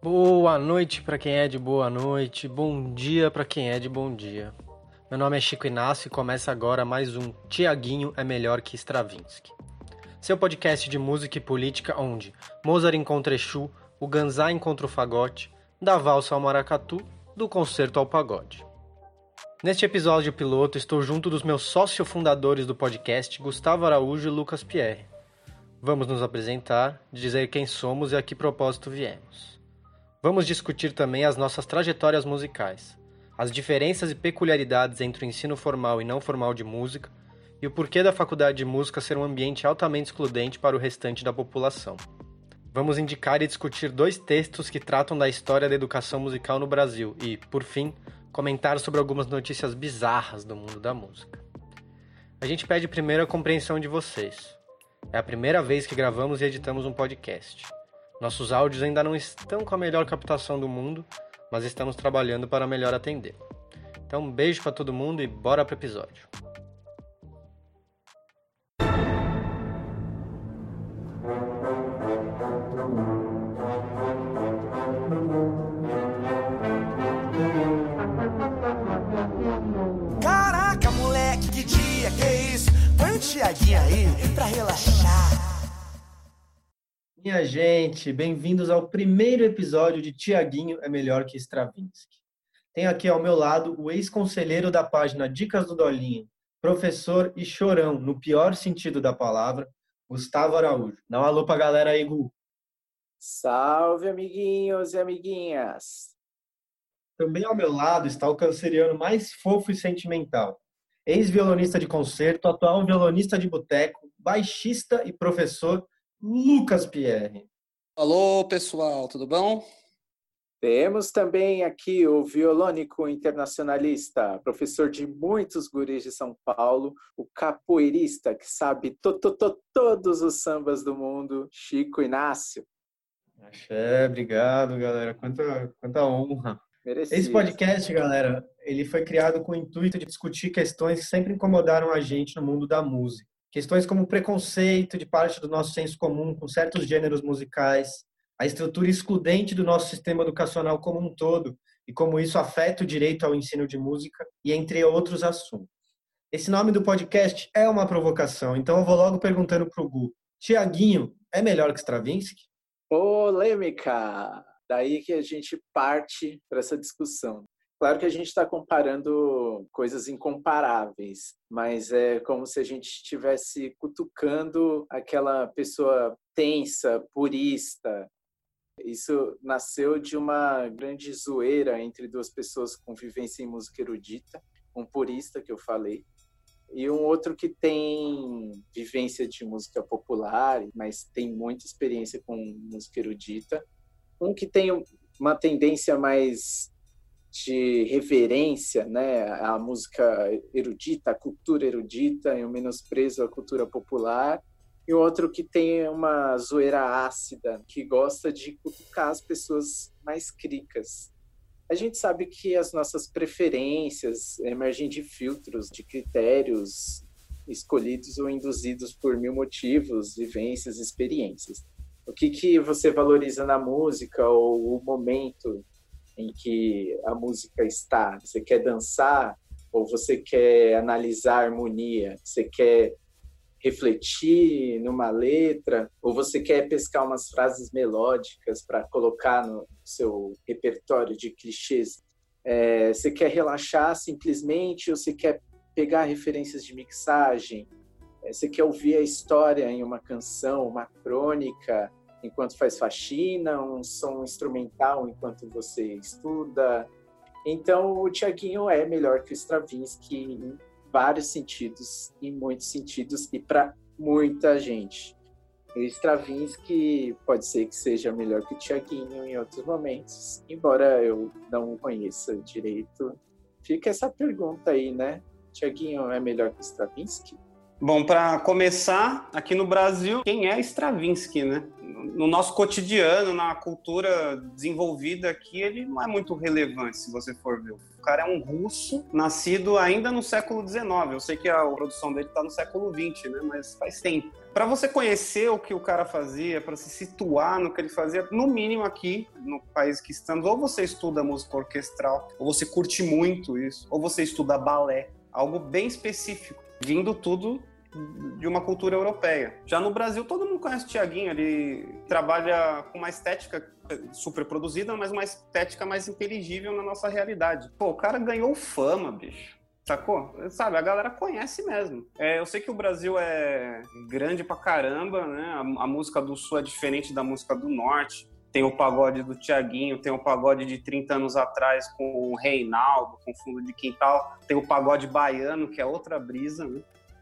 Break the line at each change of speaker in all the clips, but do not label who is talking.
Boa noite para quem é de boa noite, bom dia para quem é de bom dia. Meu nome é Chico Inácio e começa agora mais um Tiaguinho é melhor que Stravinsky. Seu podcast de música e política onde Mozart encontra Exu, o Ganzá encontra o fagote, da valsa ao maracatu, do concerto ao pagode. Neste episódio piloto estou junto dos meus sócios fundadores do podcast, Gustavo Araújo e Lucas Pierre. Vamos nos apresentar, dizer quem somos e a que propósito viemos. Vamos discutir também as nossas trajetórias musicais, as diferenças e peculiaridades entre o ensino formal e não formal de música e o porquê da faculdade de música ser um ambiente altamente excludente para o restante da população. Vamos indicar e discutir dois textos que tratam da história da educação musical no Brasil e, por fim, comentar sobre algumas notícias bizarras do mundo da música. A gente pede primeiro a compreensão de vocês. É a primeira vez que gravamos e editamos um podcast. Nossos áudios ainda não estão com a melhor captação do mundo, mas estamos trabalhando para melhor atender. Então, um beijo para todo mundo e bora pro episódio.
Caraca, moleque, que dia, que isso? Põe um Tiaguinho aí pra relaxar.
Minha gente, bem-vindos ao primeiro episódio de Tiaguinho é Melhor que Stravinsky. Tenho aqui ao meu lado o ex-conselheiro da página Dicas do Dolinho, professor e chorão, no pior sentido da palavra, Gustavo Araújo. Dá um alô pra galera aí, Gu.
Salve, amiguinhos e amiguinhas!
Também ao meu lado está o canceriano mais fofo e sentimental, ex-violonista de concerto, atual violonista de boteco, baixista e professor Lucas Pierre.
Alô, pessoal, tudo bom?
Temos também aqui o violônico internacionalista, professor de muitos guris de São Paulo, o capoeirista que sabe to, to, to, todos os sambas do mundo, Chico Inácio.
Axé, obrigado, galera. Quanta, quanta honra. Merecido. Esse podcast, galera, ele foi criado com o intuito de discutir questões que sempre incomodaram a gente no mundo da música. Questões como preconceito de parte do nosso senso comum com certos gêneros musicais, a estrutura excludente do nosso sistema educacional como um todo e como isso afeta o direito ao ensino de música e entre outros assuntos. Esse nome do podcast é uma provocação, então eu vou logo perguntando para o Gu. Tiaguinho é melhor que Stravinsky?
Polêmica! Daí que a gente parte para essa discussão. Claro que a gente está comparando coisas incomparáveis, mas é como se a gente estivesse cutucando aquela pessoa tensa, purista. Isso nasceu de uma grande zoeira entre duas pessoas com vivência em música erudita, um purista que eu falei, e um outro que tem vivência de música popular, mas tem muita experiência com música erudita. Um que tem uma tendência mais de reverência né, à música erudita, à cultura erudita, e um menosprezo à cultura popular, e outro que tem uma zoeira ácida, que gosta de cutucar as pessoas mais cricas. A gente sabe que as nossas preferências emergem de filtros, de critérios escolhidos ou induzidos por mil motivos, vivências, experiências. O que, que você valoriza na música ou o momento em que a música está. Você quer dançar ou você quer analisar a harmonia? Você quer refletir numa letra ou você quer pescar umas frases melódicas para colocar no seu repertório de clichês? É, você quer relaxar simplesmente ou você quer pegar referências de mixagem? É, você quer ouvir a história em uma canção, uma crônica? Enquanto faz faxina, um som instrumental enquanto você estuda. Então, o Tiaguinho é melhor que o Stravinsky em vários sentidos, em muitos sentidos e para muita gente. O Stravinsky pode ser que seja melhor que o Tiaguinho em outros momentos, embora eu não conheça direito. Fica essa pergunta aí, né? Tiaguinho é melhor que o Stravinsky?
Bom, para começar, aqui no Brasil, quem é Stravinsky, né? No nosso cotidiano, na cultura desenvolvida aqui, ele não é muito relevante, se você for ver. O cara é um russo, nascido ainda no século XIX. Eu sei que a produção dele está no século XX, né? Mas faz tempo. Para você conhecer o que o cara fazia, para se situar no que ele fazia, no mínimo aqui, no país que estamos, ou você estuda música orquestral, ou você curte muito isso, ou você estuda balé, algo bem específico, vindo tudo de uma cultura europeia. Já no Brasil, todo mundo conhece o Tiaguinho, ele trabalha com uma estética super produzida, mas uma estética mais inteligível na nossa realidade. Pô, o cara ganhou fama, bicho. Sacou? Sabe, a galera conhece mesmo. É, eu sei que o Brasil é grande pra caramba, né? A, a música do Sul é diferente da música do Norte tem o pagode do Tiaguinho, tem o pagode de 30 anos atrás com o Reinaldo, com fundo de quintal, tem o pagode baiano, que é outra brisa, né?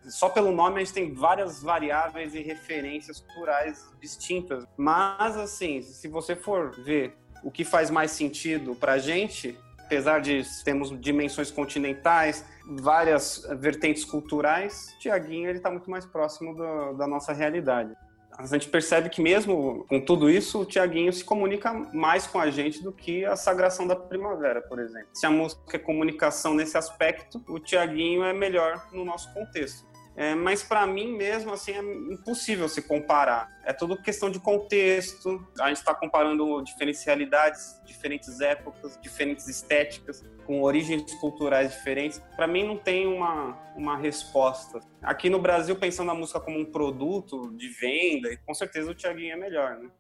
Só pelo nome a gente tem várias variáveis e referências culturais distintas. Mas, assim, se você for ver o que faz mais sentido pra gente, apesar de termos dimensões continentais, várias vertentes culturais, Tiaguinho ele está muito mais próximo do, da nossa realidade. A gente percebe que mesmo com tudo isso, o Tiaguinho se comunica mais com a gente do que a Sagração da Primavera, por exemplo. Se a música é comunicação nesse aspecto, o Tiaguinho é melhor no nosso contexto. É, mas para mim mesmo assim é impossível se comparar. É tudo questão de contexto. A gente está comparando diferentes realidades, diferentes épocas, diferentes estéticas, com origens culturais diferentes. Para mim não tem uma, uma resposta. Aqui no Brasil, pensando a música como um produto de venda, com certeza o Tiaguinho é melhor, né?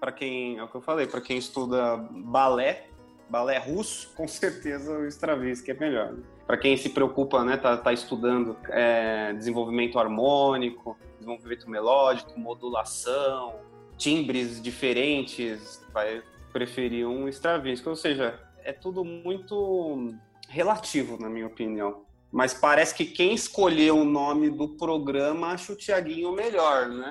Para quem, é o que eu falei, para quem estuda balé, balé russo, com certeza o Stravinsky é melhor. Né? Para quem se preocupa, né, tá, tá estudando é, desenvolvimento harmônico, desenvolvimento melódico, modulação, timbres diferentes, vai preferir um Stravinsky. Ou seja, é tudo muito relativo, na minha opinião. Mas parece que quem escolheu o nome do programa acha o Tiaguinho melhor, né?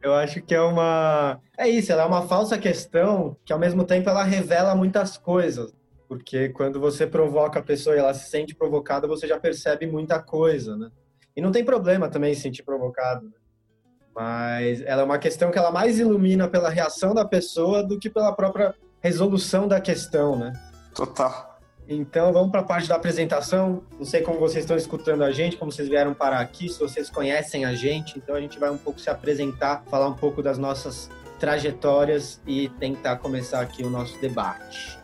Eu acho que é uma. É isso, ela é uma falsa questão que ao mesmo tempo ela revela muitas coisas. Porque quando você provoca a pessoa e ela se sente provocada, você já percebe muita coisa, né? E não tem problema também se sentir provocado. Né? Mas ela é uma questão que ela mais ilumina pela reação da pessoa do que pela própria resolução da questão, né?
Total.
Então vamos para a parte da apresentação. Não sei como vocês estão escutando a gente, como vocês vieram parar aqui, se vocês conhecem a gente. Então a gente vai um pouco se apresentar, falar um pouco das nossas trajetórias e tentar começar aqui o nosso debate.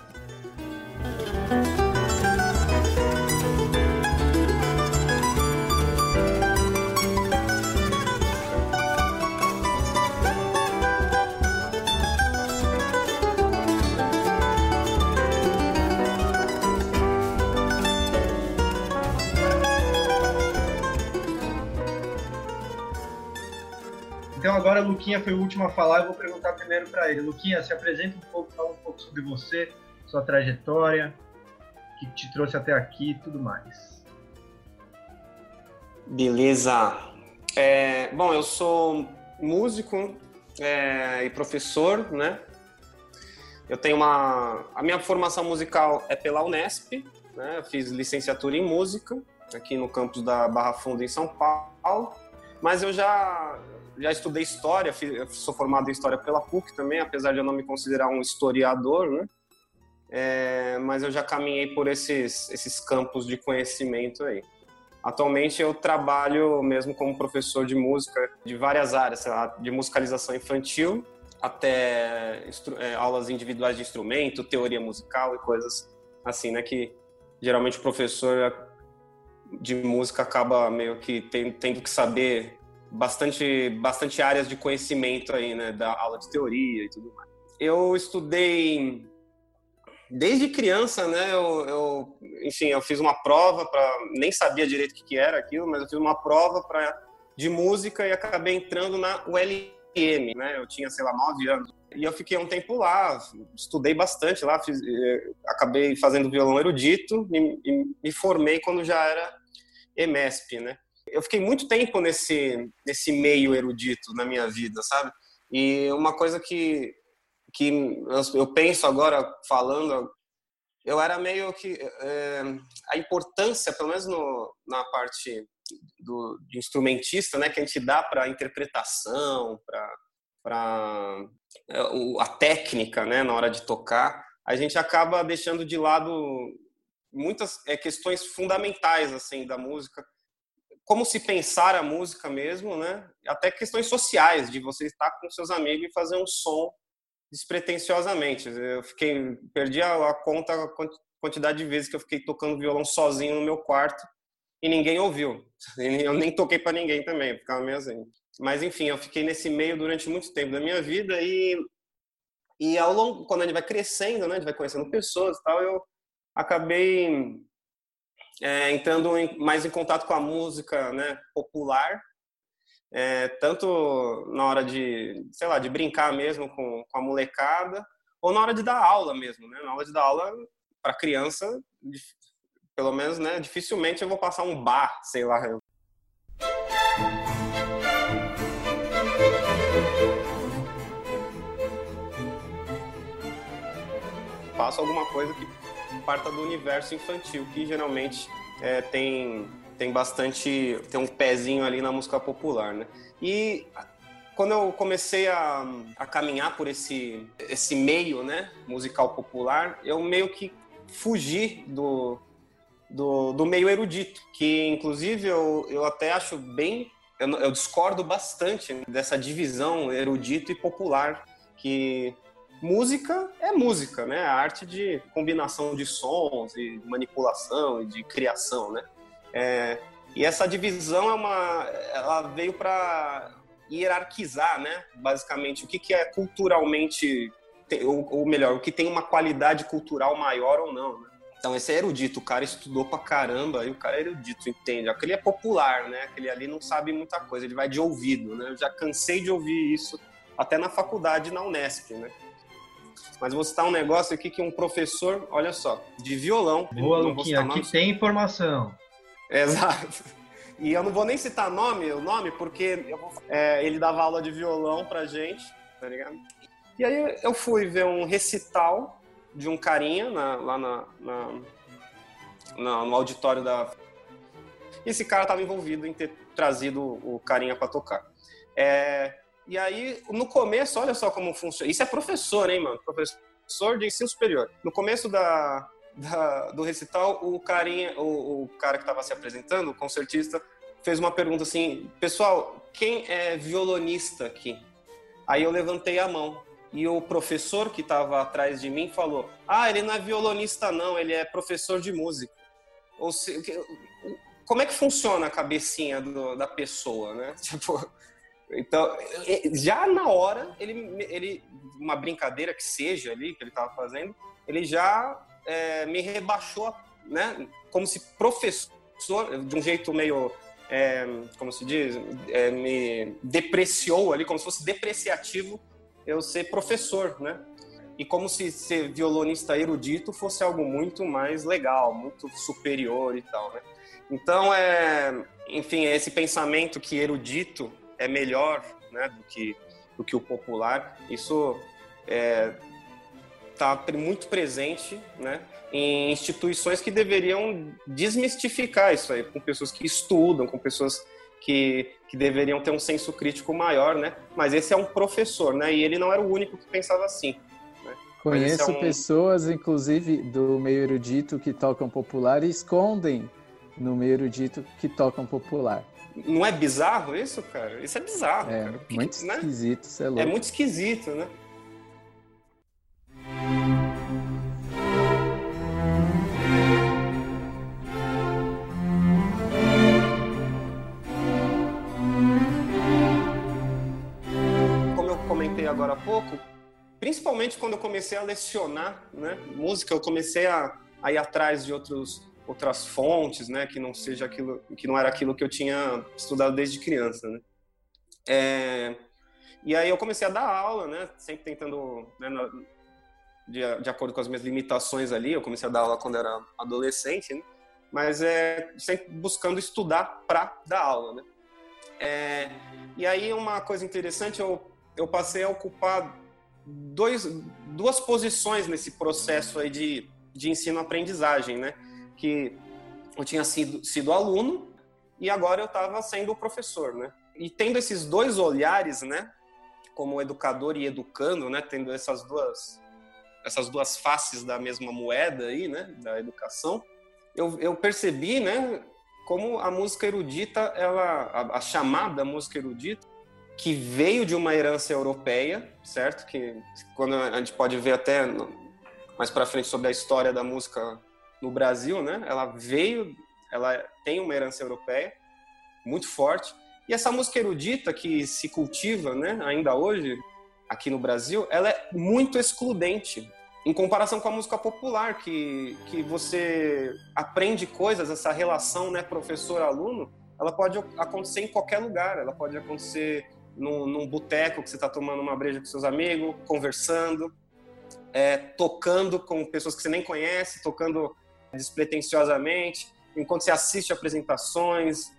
Então agora Luquinha foi o último a falar, eu vou perguntar primeiro para ele. Luquinha, se apresenta um pouco, fala um pouco sobre você, sua trajetória, que te trouxe até aqui e tudo mais.
Beleza. É, bom, eu sou músico é, e professor, né? Eu tenho uma... A minha formação musical é pela Unesp, né? Eu fiz licenciatura em música aqui no campus da Barra Funda, em São Paulo. Mas eu já já estudei história, sou formado em história pela PUC também, apesar de eu não me considerar um historiador, né? É, mas eu já caminhei por esses, esses campos de conhecimento aí. Atualmente eu trabalho mesmo como professor de música de várias áreas, de musicalização infantil até é, aulas individuais de instrumento, teoria musical e coisas assim, né? Que geralmente o professor de música acaba meio que tendo que saber bastante, bastante áreas de conhecimento aí, né, da aula de teoria e tudo mais. Eu estudei desde criança, né, eu, eu enfim, eu fiz uma prova para nem sabia direito o que, era aquilo, mas eu fiz uma prova para de música e acabei entrando na ULM, né? Eu tinha, sei lá, nove anos. E eu fiquei um tempo lá, estudei bastante lá, fiz, eh, acabei fazendo violão erudito e, e me formei quando já era EMESP, né? eu fiquei muito tempo nesse, nesse meio erudito na minha vida, sabe? E uma coisa que, que eu penso agora falando, eu era meio que. É, a importância, pelo menos no, na parte do, instrumentista, né, que a gente dá para interpretação, para para é, a técnica, né, na hora de tocar, a gente acaba deixando de lado muitas é, questões fundamentais assim da música, como se pensar a música mesmo, né? Até questões sociais de você estar com seus amigos e fazer um som despretensiosamente. Eu fiquei perdi a, a conta a quantidade de vezes que eu fiquei tocando violão sozinho no meu quarto e ninguém ouviu. Eu nem toquei para ninguém também, ficava meio assim. Mas enfim, eu fiquei nesse meio durante muito tempo da minha vida e e ao longo quando a gente vai crescendo, né, a gente vai conhecendo pessoas e tal, eu acabei é, entrando em, mais em contato com a música, né, popular, é, tanto na hora de, sei lá, de brincar mesmo com, com a molecada, ou na hora de dar aula mesmo, né? Na hora de dar aula para criança, pelo menos, né, dificilmente eu vou passar um bar, sei lá. Faço alguma coisa que parta do universo infantil, que geralmente é, tem, tem bastante. tem um pezinho ali na música popular, né? E quando eu comecei a, a caminhar por esse, esse meio né, musical popular, eu meio que fugi do, do, do meio erudito, que inclusive eu, eu até acho bem. Eu, eu discordo bastante dessa divisão erudito e popular, que música é música, né? A arte de combinação de sons e manipulação e de criação, né? É, e essa divisão é uma, ela veio para hierarquizar, né? Basicamente, o que, que é culturalmente, ou, ou, melhor, o que tem uma qualidade cultural maior ou não, né? Então, esse é erudito, o cara estudou pra caramba, e o cara é erudito, entende? Aquele é popular, né? Aquele ali não sabe muita coisa, ele vai de ouvido, né? Eu já cansei de ouvir isso até na faculdade, na Unesp, né? Mas vou citar um negócio aqui que um professor, olha só, de violão.
Boa, Luquinha, aqui tem informação.
Exato. E eu não vou nem citar nome, o nome, porque é, ele dava aula de violão pra gente, tá ligado? E aí eu fui ver um recital de um carinha na, lá na, na, na, no auditório da. Esse cara estava envolvido em ter trazido o carinha para tocar. É, e aí, no começo, olha só como funciona. Isso é professor, hein, mano? Professor de ensino superior. No começo da, da do recital, o, carinha, o, o cara que estava se apresentando, o concertista, fez uma pergunta assim: Pessoal, quem é violonista aqui? Aí eu levantei a mão. E o professor que estava atrás de mim falou: Ah, ele não é violonista, não, ele é professor de música. Ou seja, como é que funciona a cabecinha do, da pessoa, né? Tipo, então, já na hora, ele, ele uma brincadeira que seja ali, que ele estava fazendo, ele já é, me rebaixou, né? Como se professor, de um jeito meio, é, como se diz, é, me depreciou ali, como se fosse depreciativo eu ser professor, né? E como se ser violonista erudito fosse algo muito mais legal, muito superior e tal, né? Então, é, enfim, esse pensamento que erudito é melhor né, do, que, do que o popular. Isso é, tá muito presente né, em instituições que deveriam desmistificar isso aí, com pessoas que estudam, com pessoas que, que deveriam ter um senso crítico maior, né? Mas esse é um professor, né? E ele não era o único que pensava assim. Né?
Conheço é um... pessoas, inclusive, do meio erudito que tocam popular e escondem no meio erudito que tocam popular.
Não é bizarro isso, cara? Isso é bizarro,
é,
cara.
Muito né? esquisito, isso é louco.
É muito esquisito, né? Agora há pouco, principalmente quando eu comecei a lecionar né, música, eu comecei a, a ir atrás de outros outras fontes, né, que não seja aquilo, que não era aquilo que eu tinha estudado desde criança, né. É, e aí eu comecei a dar aula, né, sempre tentando, né, na, de, de, acordo com as minhas limitações ali, eu comecei a dar aula quando era adolescente, né, mas é sempre buscando estudar para dar aula, né. É, e aí uma coisa interessante, eu, eu passei a ocupar dois, duas posições nesse processo aí de, de ensino-aprendizagem, né que eu tinha sido, sido aluno e agora eu estava sendo professor, né? E tendo esses dois olhares, né? como educador e educando, né, tendo essas duas essas duas faces da mesma moeda aí, né, da educação, eu, eu percebi, né, como a música erudita, ela a, a chamada música erudita, que veio de uma herança europeia, certo? Que quando a gente pode ver até mais para frente sobre a história da música no Brasil, né? Ela veio, ela tem uma herança europeia muito forte. E essa música erudita que se cultiva, né, ainda hoje aqui no Brasil, ela é muito excludente em comparação com a música popular, que, que você aprende coisas, essa relação, né, professor-aluno, ela pode acontecer em qualquer lugar, ela pode acontecer num, num boteco que você está tomando uma breja com seus amigos, conversando, é, tocando com pessoas que você nem conhece, tocando despretensiosamente, enquanto você assiste apresentações,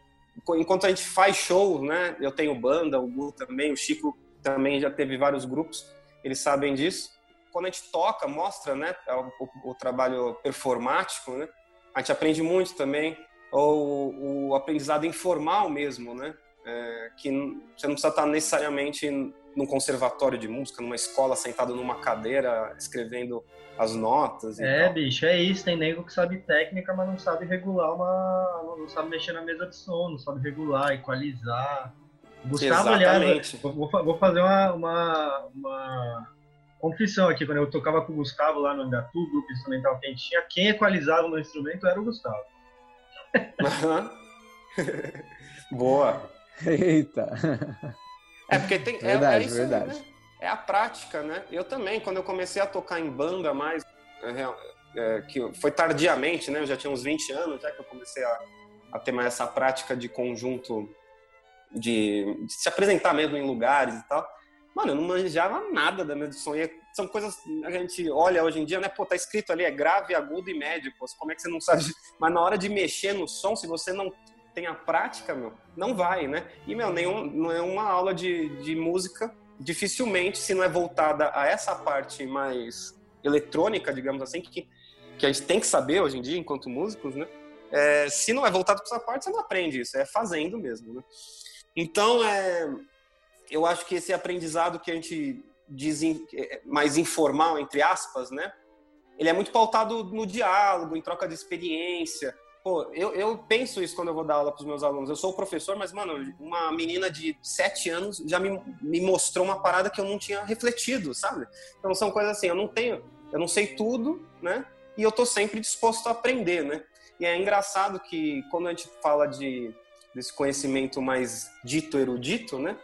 enquanto a gente faz show, né? Eu tenho banda, o Gu também, o Chico também já teve vários grupos, eles sabem disso. Quando a gente toca, mostra, né, o, o trabalho performático, né? A gente aprende muito também, ou o aprendizado informal mesmo, né? É, que você não precisa estar necessariamente num conservatório de música, numa escola, sentado numa cadeira, escrevendo as notas.
é,
tal.
bicho, é isso. Tem nego que sabe técnica, mas não sabe regular uma. não sabe mexer na mesa de som, não sabe regular, equalizar. Gustavo, aliás, vou, vou fazer uma, uma, uma, confissão aqui. Quando eu tocava com o Gustavo lá no Angatu, grupo instrumental que a gente tinha, quem equalizava no instrumento era o Gustavo.
Boa.
Eita.
É porque tem.
Verdade,
é, é isso
verdade.
Né? É a prática, né? Eu também, quando eu comecei a tocar em banda mais. É, é, que foi tardiamente, né? Eu já tinha uns 20 anos, já que eu comecei a, a ter mais essa prática de conjunto, de, de, se apresentar mesmo em lugares e tal. Mano, eu não manjava nada da minha som. E são coisas a gente olha hoje em dia, né? Pô, tá escrito ali, é grave, agudo e médio. Pô, como é que você não sabe? Mas na hora de mexer no som, se você não tem a prática, meu, não vai, né? E, meu, nenhum, não é aula de, de música, dificilmente, se não é voltada a essa parte mais eletrônica, digamos assim, que, que a gente tem que saber hoje em dia, enquanto músicos, né? É, se não é voltado para essa parte, você não aprende isso, é fazendo mesmo, né? Então, é, eu acho que esse aprendizado que a gente diz é, mais informal, entre aspas, né? Ele é muito pautado no diálogo, em troca de experiência, Pô, eu, eu penso isso quando eu vou dar aula para os meus alunos. Eu sou professor, mas, mano, uma menina de sete anos já me, me mostrou uma parada que eu não tinha refletido, sabe? Então são coisas assim, eu não tenho, eu não sei tudo, né? E eu tô sempre disposto a aprender, né? E é engraçado que quando a gente fala de desse conhecimento mais dito erudito, né?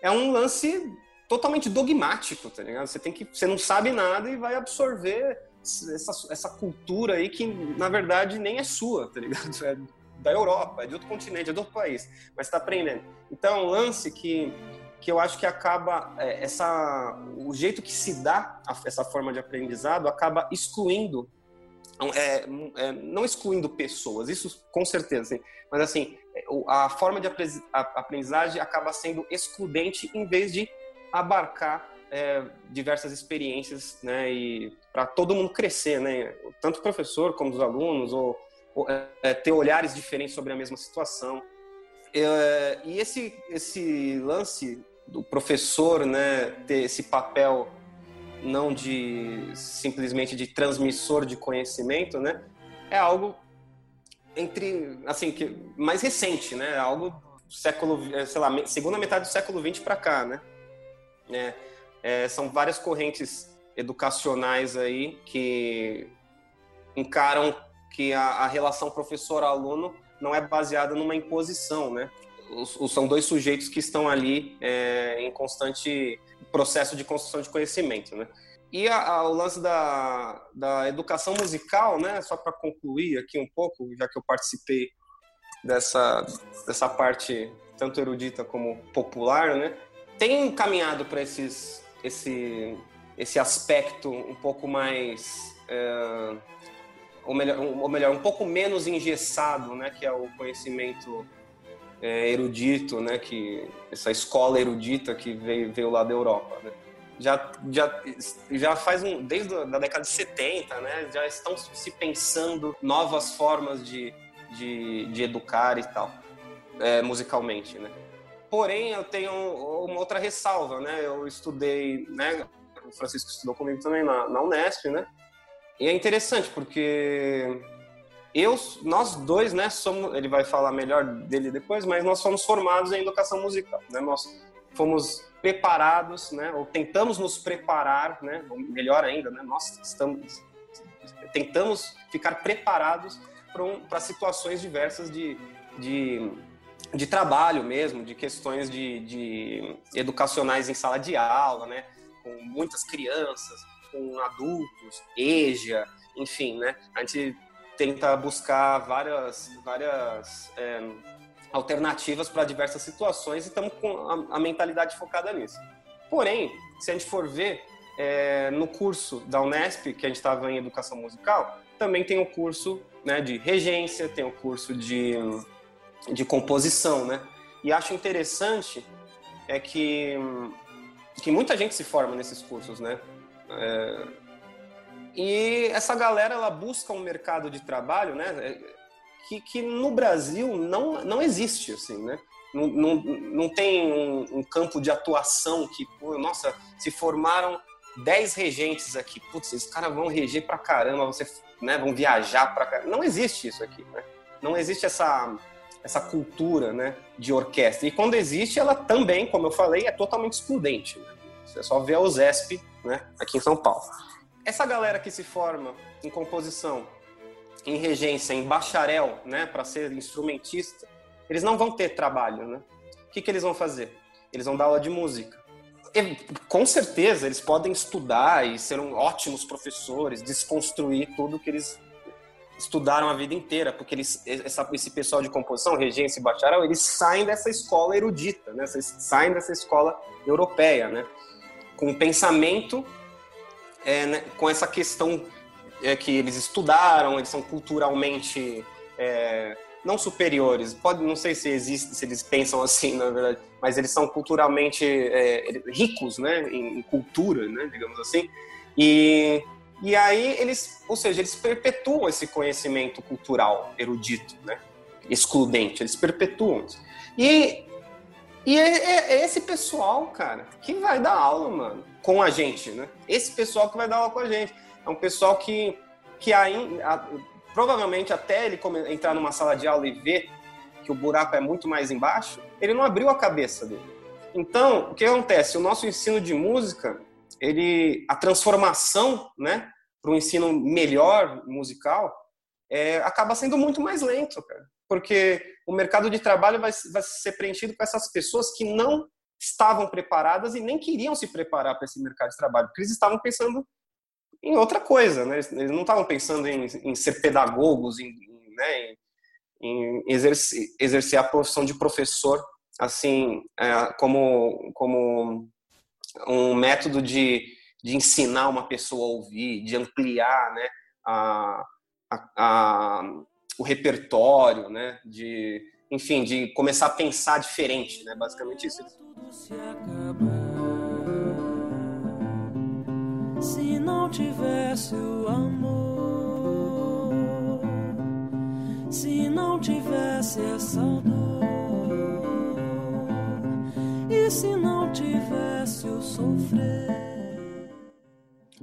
É um lance totalmente dogmático, tá ligado? Você tem que, você não sabe nada e vai absorver essa, essa cultura aí que, na verdade, nem é sua, tá ligado? É da Europa, é de outro continente, é de outro país, mas está aprendendo. Então, é um lance que, que eu acho que acaba, é, essa, o jeito que se dá a, essa forma de aprendizado acaba excluindo, é, é, não excluindo pessoas, isso com certeza, assim, mas assim, a forma de aprendizagem acaba sendo excludente em vez de abarcar é, diversas experiências, né, e para todo mundo crescer, né, tanto o professor como os alunos, ou, ou é, ter olhares diferentes sobre a mesma situação. É, e esse esse lance do professor, né, ter esse papel não de simplesmente de transmissor de conhecimento, né, é algo entre assim que mais recente, né, algo século, sei lá, segunda metade do século 20 para cá, né? É, é, são várias correntes educacionais aí que encaram que a, a relação professor-aluno não é baseada numa imposição, né? Os, os, são dois sujeitos que estão ali é, em constante processo de construção de conhecimento, né? E a, a, o lance da, da educação musical, né? Só para concluir aqui um pouco, já que eu participei dessa, dessa parte tanto erudita como popular, né? Tem caminhado para esses esse, esse aspecto um pouco mais. É, ou, melhor, ou melhor, um pouco menos engessado, né, que é o conhecimento é, erudito, né, que essa escola erudita que veio, veio lá da Europa, né. Já, já, já faz um, desde a década de 70, né, já estão se pensando novas formas de, de, de educar e tal, é, musicalmente, né. Porém, eu tenho uma outra ressalva, né? Eu estudei, né? O Francisco estudou comigo também na, na Unesp, né? E é interessante porque eu, nós dois, né, somos, ele vai falar melhor dele depois, mas nós somos formados em educação musical, né? Nós fomos preparados, né, ou tentamos nos preparar, né, ou melhor ainda, né, nós estamos tentamos ficar preparados para um, situações diversas de, de, de, trabalho mesmo, de questões de, de educacionais em sala de aula, né, com muitas crianças, com adultos, EJA, enfim, né, a gente tenta buscar várias, várias é, alternativas para diversas situações e estamos com a, a, mentalidade focada nisso. Porém, se a gente for ver, é, no curso da Unesp, que a gente estava em Educação Musical, também tem o curso né, de regência, tem o curso de, de composição, né? E acho interessante é que, que muita gente se forma nesses cursos, né? É, e essa galera ela busca um mercado de trabalho, né? É, que, que no Brasil não, não existe, assim, né? Não, não, não tem um, um campo de atuação que, pô, nossa, se formaram 10 regentes aqui, putz, esses caras vão reger pra caramba, você, né, vão viajar pra caramba. Não existe isso aqui, né? Não existe essa, essa cultura, né, de orquestra. E quando existe, ela também, como eu falei, é totalmente excludente. Né? Você só vê a USESP, né, aqui em São Paulo essa galera que se forma em composição, em regência, em bacharel, né, para ser instrumentista, eles não vão ter trabalho, né? O que, que eles vão fazer? Eles vão dar aula de música. E, com certeza, eles podem estudar e ser ótimos professores, desconstruir tudo que eles estudaram a vida inteira, porque eles, essa, esse pessoal de composição, regência e bacharel, eles saem dessa escola erudita, né? Eles saem dessa escola europeia, né? Com pensamento é, né, com essa questão é, que eles estudaram, eles são culturalmente é, não superiores, pode, não sei se existe, se eles pensam assim, na verdade, mas eles são culturalmente é, ricos, né, em, em, cultura, né, digamos assim, e e aí eles, ou seja, eles perpetuam esse conhecimento cultural erudito, né, excludente, eles perpetuam. E e é, é, é esse pessoal, cara, que vai dar aula, mano com a gente, né? Esse pessoal que vai dar aula com a gente. É um pessoal que, que ainda, provavelmente até ele entrar numa sala de aula e ver que o buraco é muito mais embaixo, ele não abriu a cabeça dele. Então, o que acontece? O nosso ensino de música, ele, a transformação, né, para um ensino melhor musical, é, acaba sendo muito mais lento, cara. Porque o mercado de trabalho vai, vai ser preenchido com essas pessoas que não estavam preparadas e nem queriam se preparar para esse mercado de trabalho, porque eles estavam pensando em outra coisa, né? Eles não estavam pensando em, em ser pedagogos, em, em, né? em exercer, exercer, a profissão de professor, assim, é, como, como um método de, de ensinar uma pessoa a ouvir, de ampliar, né? A, a, a, o repertório, né? De, enfim, de começar a pensar diferente, né? Basicamente isso. Se não tivesse o amor, se não tivesse essa dor, e se não tivesse o sofrer.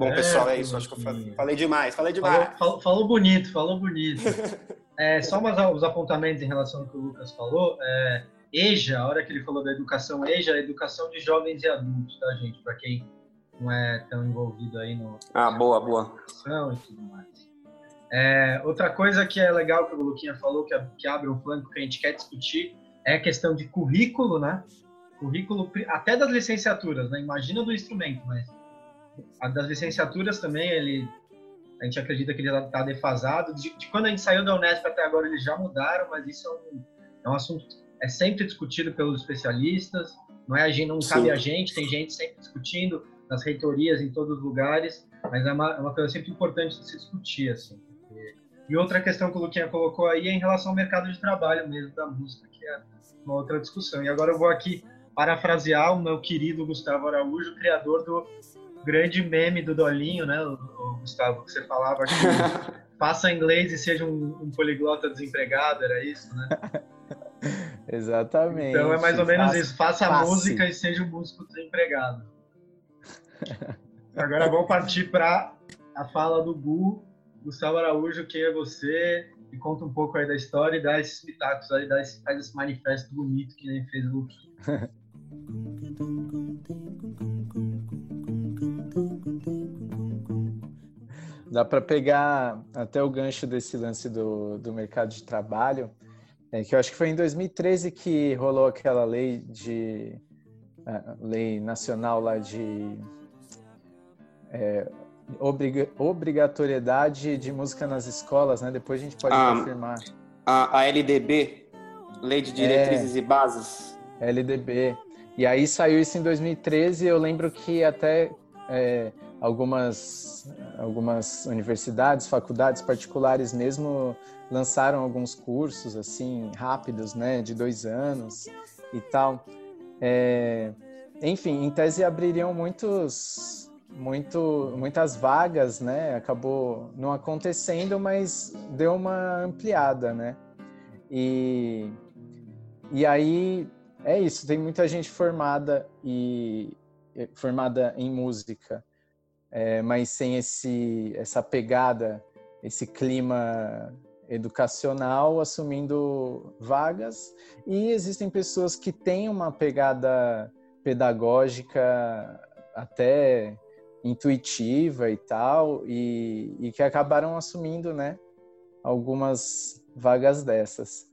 Bom, pessoal, é isso. Acho que eu falei demais, falei demais.
Falou, falou, bonito, falou bonito. É, só mais os apontamentos em relação ao que o Lucas falou. É, EJA, a hora que ele falou da educação EJA, é educação de jovens e adultos, tá, gente? Para quem não é tão envolvido aí no.
Ah, boa, boa.
E tudo mais. É, outra coisa que é legal que o Luquinha falou, que, que abre um flanco que a gente quer discutir, é a questão de currículo, né? Currículo até das licenciaturas, né? Imagina do instrumento, mas a das licenciaturas também ele a gente acredita que ele está defasado. De, de, quando a gente saiu da Unesp até agora, eles já mudaram, mas isso é um, é um assunto é sempre discutido pelos especialistas. Não é a gente, não cabe a gente, tem gente sempre discutindo nas reitorias em todos os lugares, mas é uma, é uma coisa sempre importante de se discutir assim. E, e outra questão que o Luquinha colocou aí é em relação ao mercado de trabalho mesmo da música, que é uma outra discussão. E agora eu vou aqui parafrasear o meu querido Gustavo Araújo, criador do grande meme do Dolinho, né, o, o Gustavo, que você falava que faça inglês e seja um, um, poliglota desempregado, era isso, né?
Exatamente.
Então é mais ou menos isso. Faça música e seja um músico desempregado. Agora vamos partir para a fala do Gu, Gustavo Araújo, quem é você? E conta um pouco aí da história e dá esses pitacos aí, dá esse, faz esse manifesto bonito que nem fez o Luquinho.
Dá para pegar até o gancho desse lance do, do mercado de trabalho, é, que eu acho que foi em 2013 que rolou aquela lei de lei nacional lá de é, obriga, obrigatoriedade de música nas escolas, né? Depois a gente pode ah, confirmar.
A, a, LDB, Lei de Diretrizes é, e Bases.
LDB. E aí saiu isso em 2013 eu lembro que até é, algumas, algumas universidades, faculdades particulares mesmo lançaram alguns cursos assim rápidos, né, de dois anos e tal. É, enfim, em tese abririam muitos muito, muitas vagas, né? Acabou não acontecendo, mas deu uma ampliada, né? E, e aí é isso, tem muita gente formada e formada em música, é, mas sem esse essa pegada, esse clima educacional assumindo vagas e existem pessoas que têm uma pegada pedagógica até intuitiva e tal, e, e que acabaram assumindo, né, algumas vagas dessas.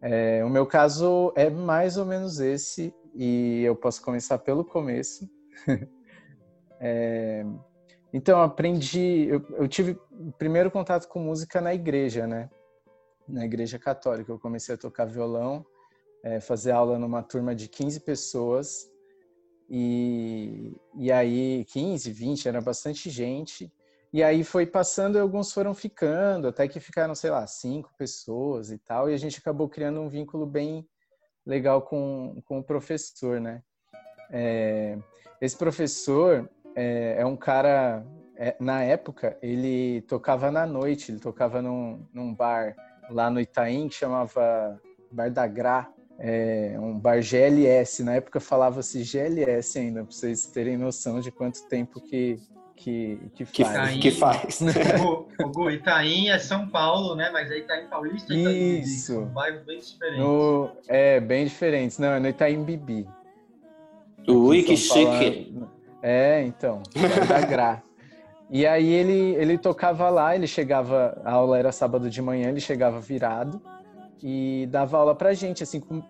É, o meu caso é mais ou menos esse, e eu posso começar pelo começo. é, então, aprendi, eu, eu, tive o primeiro contato com música na igreja, né? Na igreja católica. Eu comecei a tocar violão, é, fazer aula numa turma de 15 pessoas, e, e aí 15, 20, era bastante gente. E aí foi passando e alguns foram ficando, até que ficaram, sei lá, cinco pessoas e tal. E a gente acabou criando um vínculo bem legal com, com o professor, né? É, esse professor é, é um cara, é, na época, ele tocava na noite, ele tocava num, num bar lá no Itaim que chamava Bar da Gra, é, um bar GLS. Na época falava-se GLS ainda, para vocês terem noção de quanto tempo que, que, que faz.
Itaim, que faz.
o, o Itaim é São Paulo, né? Mas é Itaim Paulista Itaim
Isso.
São bairros bem diferentes.
No, é, bem diferentes. Não, é no Itaim Bibi.
Ui, que chique.
É, então, da Gra. E aí ele, ele tocava lá, ele chegava, a aula era sábado de manhã, ele chegava virado, e dava aula pra gente, assim, com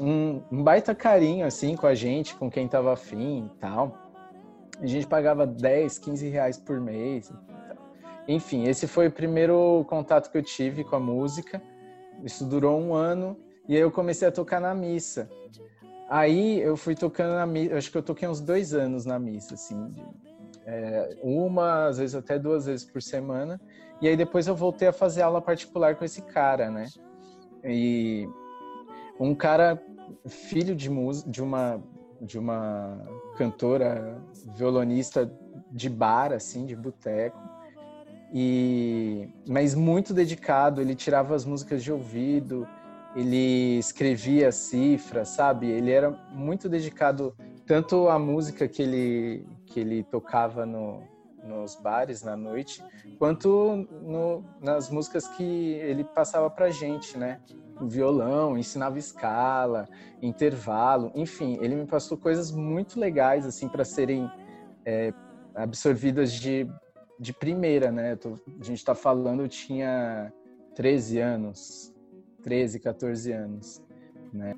um, um baita carinho, assim, com a gente, com quem tava afim e tal. A gente pagava 10, 15 reais por mês. Enfim, esse foi o primeiro contato que eu tive com a música. Isso durou um ano e aí eu comecei a tocar na missa. Aí eu fui tocando na missa, acho que eu toquei uns dois anos na missa, assim, de, é, uma, às vezes até duas vezes por semana. E aí depois eu voltei a fazer aula particular com esse cara, né? E um cara filho de de uma de uma cantora violonista de bar assim, de boteco. E mas muito dedicado, ele tirava as músicas de ouvido, ele escrevia cifras, sabe? Ele era muito dedicado tanto à música que ele que ele tocava no, nos bares na noite, quanto no, nas músicas que ele passava pra gente, né? Violão, ensinava escala, intervalo, enfim, ele me passou coisas muito legais, assim, para serem é, absorvidas de, de primeira, né? Tô, a gente está falando, eu tinha 13 anos, 13, 14 anos, né?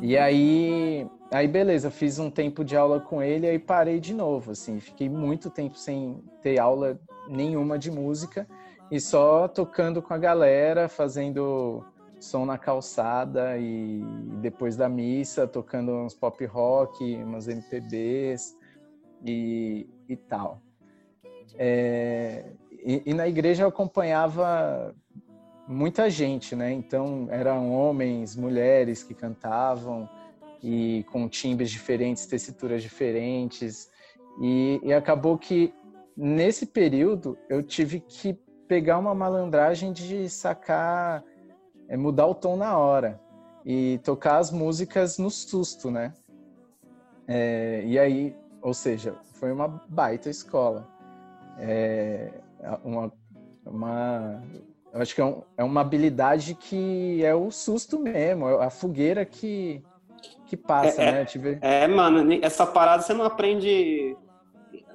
E aí, aí beleza, fiz um tempo de aula com ele e parei de novo, assim, fiquei muito tempo sem ter aula nenhuma de música e só tocando com a galera, fazendo som na calçada e depois da missa tocando uns pop rock, umas MPBs e, e tal. É, e, e, na igreja eu acompanhava muita gente, né? Então eram homens, mulheres que cantavam e com timbres diferentes, tessituras diferentes. E, e acabou que nesse período eu tive que pegar uma malandragem de sacar, é, mudar o tom na hora e tocar as músicas no susto, né? É, e aí, ou seja, foi uma baita escola. É, uma, uma, eu acho que é, um, é, uma habilidade que é o susto mesmo, é a fogueira que, que passa,
é,
né?
É, tive... é, mano, essa parada você não aprende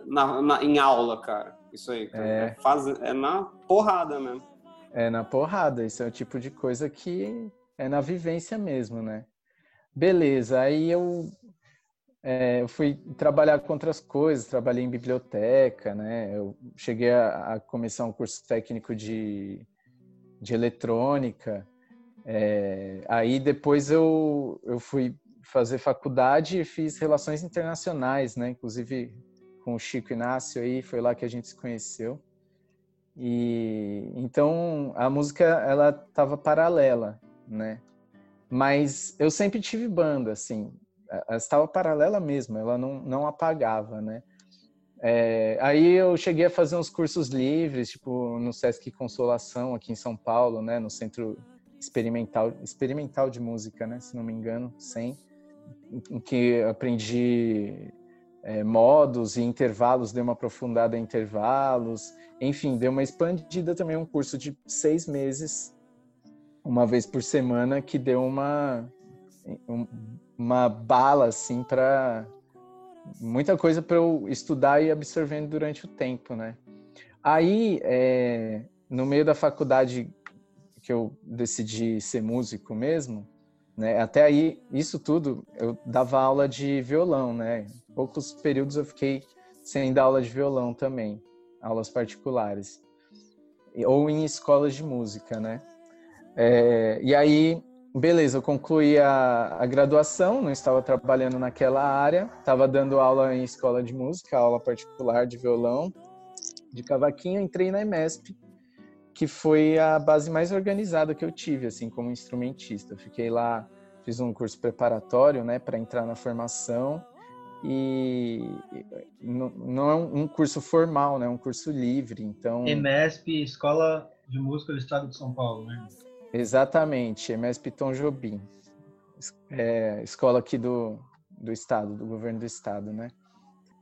na, na, em aula, cara. Isso aí, cara. É. é. Faz, é na porrada mesmo.
É na porrada. Isso é o tipo de coisa que é na vivência mesmo, né? Beleza, aí eu, é, fui trabalhar com outras coisas, trabalhei em biblioteca, né? Eu cheguei a, a começar um curso técnico de, de eletrônica. É, aí depois eu, eu fui fazer faculdade e fiz relações internacionais, né? Inclusive com o Chico Inácio aí, foi lá que a gente se conheceu. E então a música ela estava paralela, né? Mas eu sempre tive banda, assim, ela estava paralela mesmo, ela não, não apagava, né? É, aí eu cheguei a fazer uns cursos livres, tipo no Sesc Consolação aqui em São Paulo, né? No Centro Experimental, experimental de Música, né? Se não me engano, sem, em que aprendi é, modos e intervalos, dei uma aprofundada em intervalos, enfim, deu uma expandida também, um curso de seis meses, uma vez por semana, que deu uma, uma bala, assim, para muita coisa para eu estudar e absorvendo durante o tempo, né? Aí, é, no meio da faculdade que eu decidi ser músico mesmo, né? Até aí, isso tudo, eu dava aula de violão, né? Poucos períodos eu fiquei sem dar aula de violão também, aulas particulares, ou em escolas de música, né? É, e aí, beleza, eu concluí a, a, graduação, não estava trabalhando naquela área, estava dando aula em escola de música, aula particular de violão, de cavaquinho, entrei na EMESP, que foi a base mais organizada que eu tive, assim, como instrumentista. Fiquei lá, fiz um curso preparatório, né, para entrar na formação, e não é um curso formal, né? É um curso livre, então...
EMESP, Escola de Música do Estado de São Paulo, né?
Exatamente, EMESP Tom Jobim, é, escola aqui do, do estado, do governo do estado, né?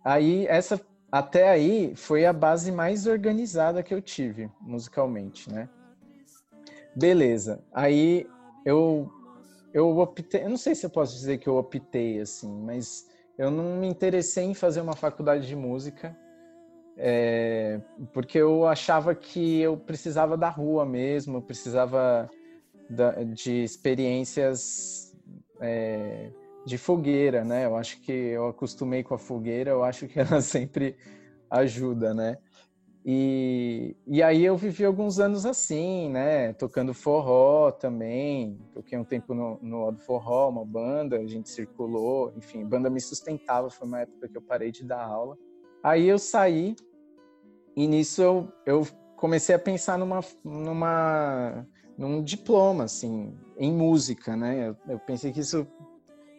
Aí, essa, até aí, foi a base mais organizada que eu tive, musicalmente, né? Beleza, aí eu, eu optei, eu não sei se eu posso dizer que eu optei, assim, mas eu não me interessei em fazer uma faculdade de música, é, porque eu achava que eu precisava da rua mesmo, eu precisava da, de experiências é, de fogueira, né? Eu acho que eu acostumei com a fogueira, eu acho que ela sempre ajuda, né? E, e aí eu vivi alguns anos assim, né? Tocando forró também. Toquei um tempo no, no do Forró, uma banda, a gente circulou, enfim, banda me sustentava, foi uma época que eu parei de dar aula. Aí eu saí e nisso eu, eu comecei a pensar numa, numa, num diploma, assim, em música, né? Eu, eu pensei que isso,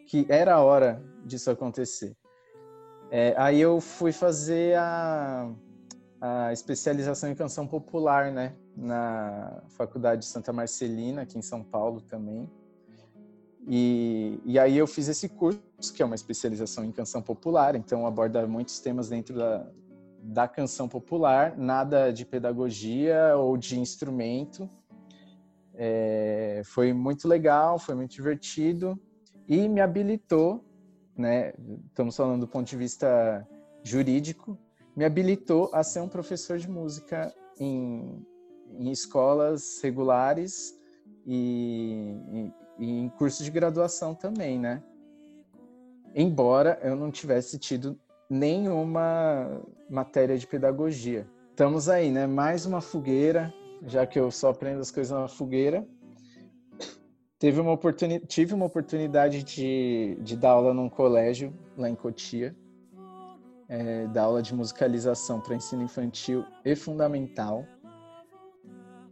que era a hora disso acontecer. É, aí eu fui fazer a a especialização em canção popular, né? Na Faculdade de Santa Marcelina, aqui em São Paulo também. E, e aí eu fiz esse curso, que é uma especialização em canção popular, então aborda muitos temas dentro da, da canção popular, nada de pedagogia ou de instrumento. É, foi muito legal, foi muito divertido e me habilitou, né? Estamos falando do ponto de vista jurídico, me habilitou a ser um professor de música em, em escolas regulares e, e, e em curso de graduação também, né? Embora eu não tivesse tido nenhuma matéria de pedagogia. Estamos aí, né? Mais uma fogueira, já que eu só aprendo as coisas na fogueira. Teve uma oportunidade, tive uma oportunidade de, de dar aula num colégio lá em Cotia é, da aula de musicalização para ensino infantil e fundamental.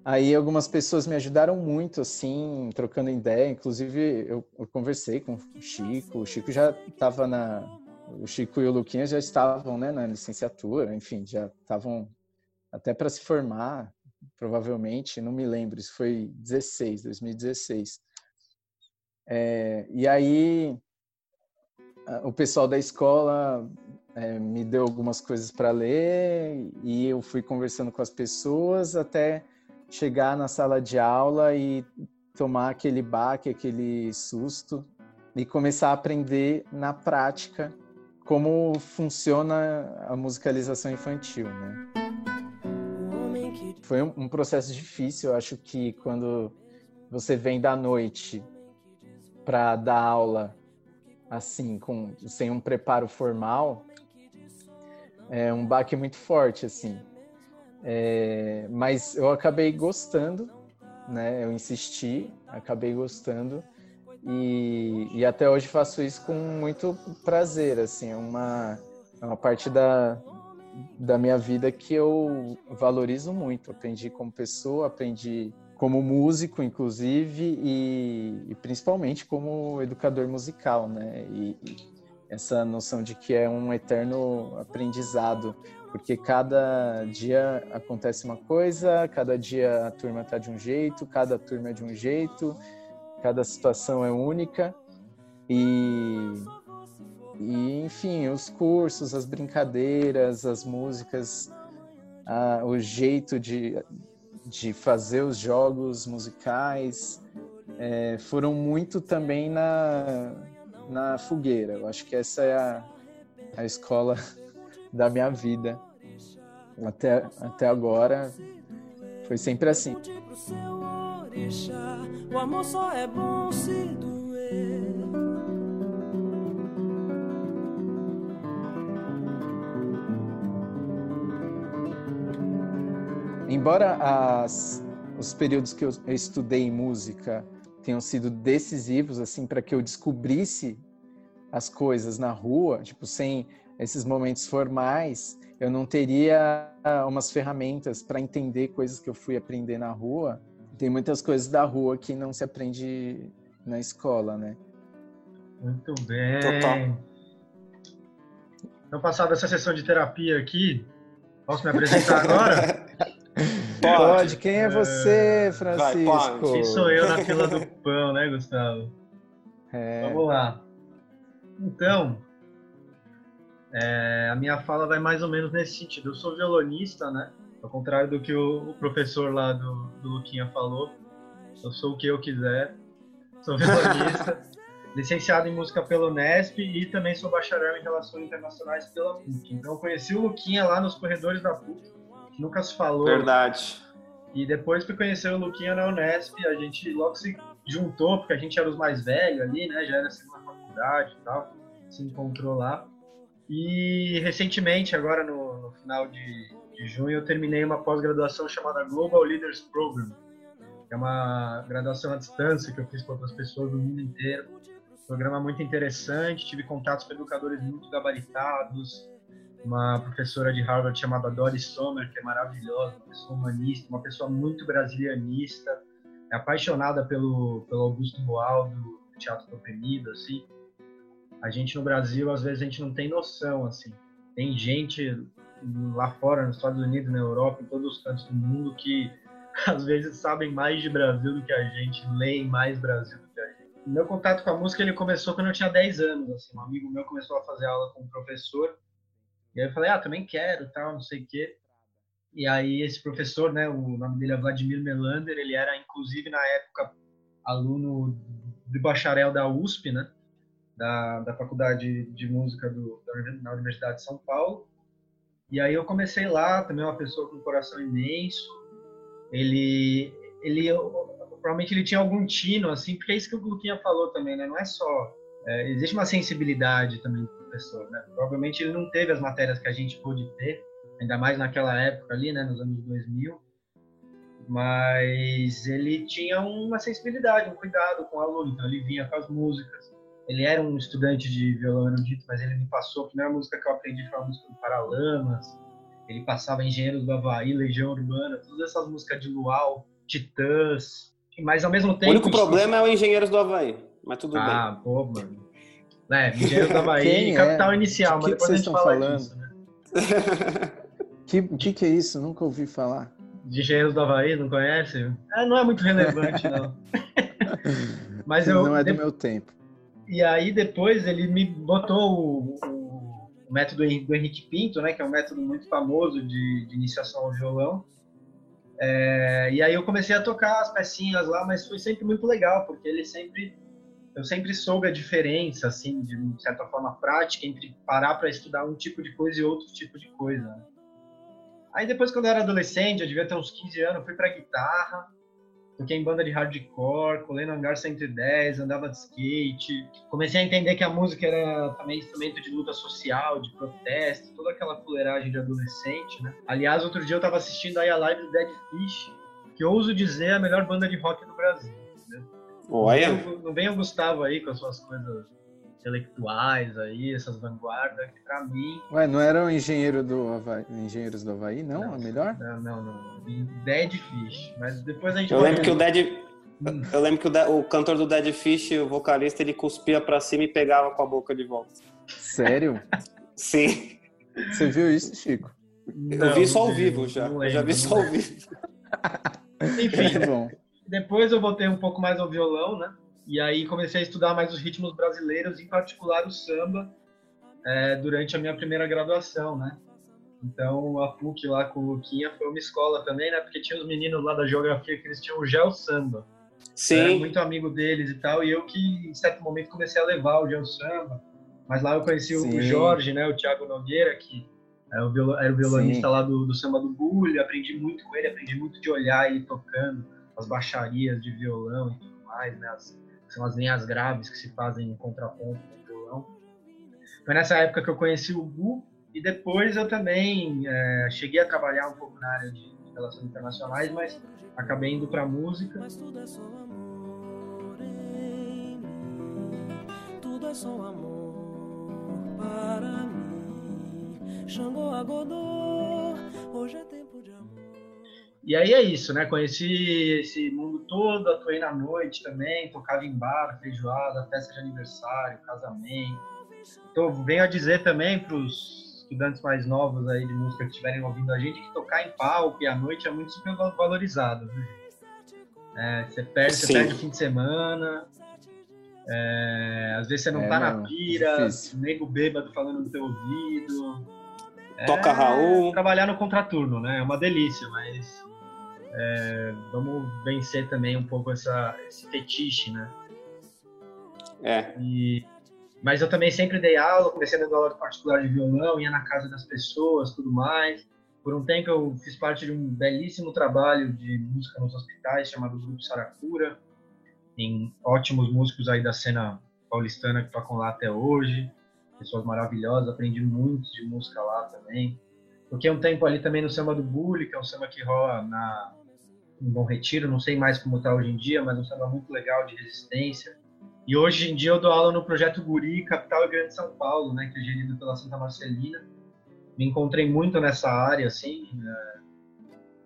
Aí algumas pessoas me ajudaram muito, assim, trocando ideia. Inclusive, eu, eu conversei com o Chico. O Chico já estava na, o Chico e o Luquinha já estavam né, na licenciatura, enfim, já estavam até para se formar, provavelmente, não me lembro, isso foi 16, 2016. É, e aí o pessoal da escola é, me deu algumas coisas para ler e eu fui conversando com as pessoas até chegar na sala de aula e tomar aquele baque, aquele susto e começar a aprender na prática como funciona a musicalização infantil, né? Foi um processo difícil, eu acho que quando você vem da noite para dar aula assim, com sem um preparo formal, é um baque muito forte assim. É, mas eu acabei gostando, né? Eu insisti, acabei gostando e, e até hoje faço isso com muito prazer, assim, é uma, é uma parte da, da minha vida que eu valorizo muito. Aprendi como pessoa, aprendi como músico, inclusive, e, e principalmente como educador musical, né? E, e, essa noção de que é um eterno aprendizado, porque cada dia acontece uma coisa, cada dia a turma está de um jeito, cada turma é de um jeito, cada situação é única e, e enfim, os cursos, as brincadeiras, as músicas, a, o jeito de, de fazer os jogos musicais é, foram muito também na, na fogueira. Eu acho que essa é a, a escola da minha vida. Até, até agora foi sempre assim o amor só é bom se Embora as, os períodos que eu, eu estudei música tenham sido decisivos assim para que eu descobrisse as coisas na rua, tipo sem esses momentos formais, eu não teria umas ferramentas para entender coisas que eu fui aprender na rua tem muitas coisas da rua que não se aprende na escola, né?
Muito bem. Total. Então, passada essa sessão de terapia aqui, posso me apresentar agora?
Pode. pode. Quem é você, Francisco? Vai,
Quem sou eu na fila do pão, né, Gustavo? É... Vamos lá. Então, é, a minha fala vai mais ou menos nesse sentido. Eu sou violonista, né? Ao contrário do que o, professor lá do, do Luquinha falou, eu sou o que eu quiser, sou violonista, licenciado em música pelo Nesp e também sou bacharel em relações internacionais pela PUC. Então eu conheci o Luquinha lá nos corredores da PUC, nunca se falou.
Verdade.
E depois que conhecer o Luquinha na Unesp, a gente logo se juntou, porque a gente era os mais velhos ali, né? Já era a segunda faculdade e tal, se encontrou lá. E recentemente, agora no, no final de de junho, eu terminei uma pós-graduação chamada Global Leaders Program, que é uma graduação à distância que eu fiz com outras pessoas do mundo inteiro. Programa muito interessante, tive contatos com educadores muito gabaritados, uma professora de Harvard chamada Doris Sommer, que é maravilhosa, uma pessoa humanista, uma pessoa muito brasilianista, é apaixonada pelo, pelo Augusto Boal, do Teatro do Oprimido, assim. A gente no Brasil, às vezes, a gente não tem noção, assim. Tem gente lá fora, nos Estados Unidos, na Europa, em todos os cantos do mundo, que às vezes sabem mais de Brasil do que a gente, leem mais Brasil do que a gente. Meu contato com a música ele começou quando eu tinha 10 anos. Assim, um amigo meu começou a fazer aula com um professor, e aí eu falei, ah, também quero, tal, não sei o quê. E aí esse professor, né, o nome dele é Vladimir Melander, ele era inclusive na época aluno de bacharel da USP, né, da, da Faculdade de Música do, da, Universidade de São Paulo. E aí eu comecei lá, também uma pessoa com um coração imenso. Ele, ele provavelmente ele tinha algum tino, assim, porque é isso que o Luquinha falou também, né? Não é só é, existe uma sensibilidade também do professor, né? Provavelmente ele não teve as matérias que a gente pôde ter, ainda mais naquela época ali, né, nos anos 2000, mas ele tinha uma sensibilidade, um cuidado com o aluno, então ele vinha com as músicas, ele era um estudante de violão erudito, mas ele me passou, a primeira música que eu aprendi foi a música do Paralamas, ele passava Engenheiros do Havaí, Legião Urbana, todas essas músicas de Luau, Titãs, mas ao mesmo tempo...
O único problema é o Engenheiros do Havaí, mas tudo
ah,
bem.
Ah, pô, mano. É, Engenheiros da Bahia, é? Capital Inicial,
mas
depois a
gente fala falando? disso, né? que, que que é isso? Nunca ouvi falar.
De Engenheiros da Bahia, não conhece? É, não é muito relevante, não.
mas eu, não é do de... meu tempo.
E aí depois ele me botou o, o método do Henrique Pinto, né, que é um método muito famoso de, de iniciação ao violão. É, e aí eu comecei a tocar as pecinhas lá, mas foi sempre muito legal, porque ele sempre eu sempre soube a diferença, assim, de certa forma prática, entre parar para estudar um tipo de coisa e outro tipo de coisa. Né? Aí depois, quando eu era adolescente, eu devia ter uns 15 anos, fui para guitarra, toquei em banda de hardcore, colei no Hangar 110, andava de skate. Comecei a entender que a música era também instrumento de luta social, de protesto, toda aquela fuleiragem de adolescente, né? Aliás, outro dia eu estava assistindo aí a live do Dead Fish, que ouso dizer a melhor banda de rock do Brasil.
Olha.
Não vem o Gustavo aí com as suas coisas intelectuais aí, essas vanguardas, que pra mim.
Ué, não eram engenheiro do Havaí, engenheiros do Havaí, não? não a melhor?
Não, não, não. Dead Fish. Mas depois a gente
Eu lembro que o Dead. Hum. Eu lembro que o, o, cantor do Dead Fish, o vocalista, ele cuspia pra cima e pegava com a boca de volta.
Sério?
Sim.
Você viu isso, Chico?
Eu vi só ao vivo já. Lembro, eu já vi só ao vivo.
Enfim. É bom. Depois eu voltei um pouco mais ao violão, né? E aí comecei a estudar mais os ritmos brasileiros, em particular o samba, é, durante a minha primeira graduação, né? Então a PUC lá com o Luquinha foi uma escola também, né? Porque tinha os meninos lá da geografia que eles tinham o gel samba.
Sim. Eu era
muito amigo deles e tal, e eu que em certo momento comecei a levar o gel samba. Mas lá eu conheci Sim. o Jorge, né? O Thiago Nogueira, que era o, violonista Sim. lá do, do samba do Bulho, aprendi muito com ele, aprendi muito de olhar ele tocando as baixarias de violão e tudo mais, né? As, são as linhas graves que se fazem em contraponto no violão. Foi nessa época que eu conheci o Gu e depois eu também é, cheguei a trabalhar um pouco na área de relações internacionais, mas acabei indo para música. Mas tudo é só amor em mim, tudo é só amor para mim. Xangô a Godô, hoje é. E aí é isso, né? Conheci esse mundo todo, atuei na noite também, tocava em bar, feijoada, festa de aniversário, casamento. Então, venho a dizer também para os estudantes mais novos aí de música que estiverem ouvindo a gente que tocar em palco e à noite é muito super valorizado. Né? É, você perde, você perde o fim de semana. É, às vezes você não é, tá na pira, nego bêbado falando no teu ouvido.
Toca é, Raul.
Trabalhar no contraturno, né? É uma delícia, mas é, vamos vencer também um pouco essa, esse fetiche, né?
É.
E, mas eu também sempre dei aula, comecei a dar aula particular de violão, ia na casa das pessoas, tudo mais. Por um tempo eu fiz parte de um belíssimo trabalho de música nos hospitais chamado Grupo Saracura, em ótimos músicos aí da cena paulistana que tocam lá até hoje, pessoas maravilhosas, aprendi muito de música lá também. Toquei um tempo ali também no samba do Bully, que é um samba que rola na um Bom Retiro, não sei mais como está hoje em dia, mas um samba muito legal de resistência. E hoje em dia eu dou aula no projeto Guri, Capital e Grande São Paulo, né, que é gerido pela Santa Marcelina. Me encontrei muito nessa área, assim, né?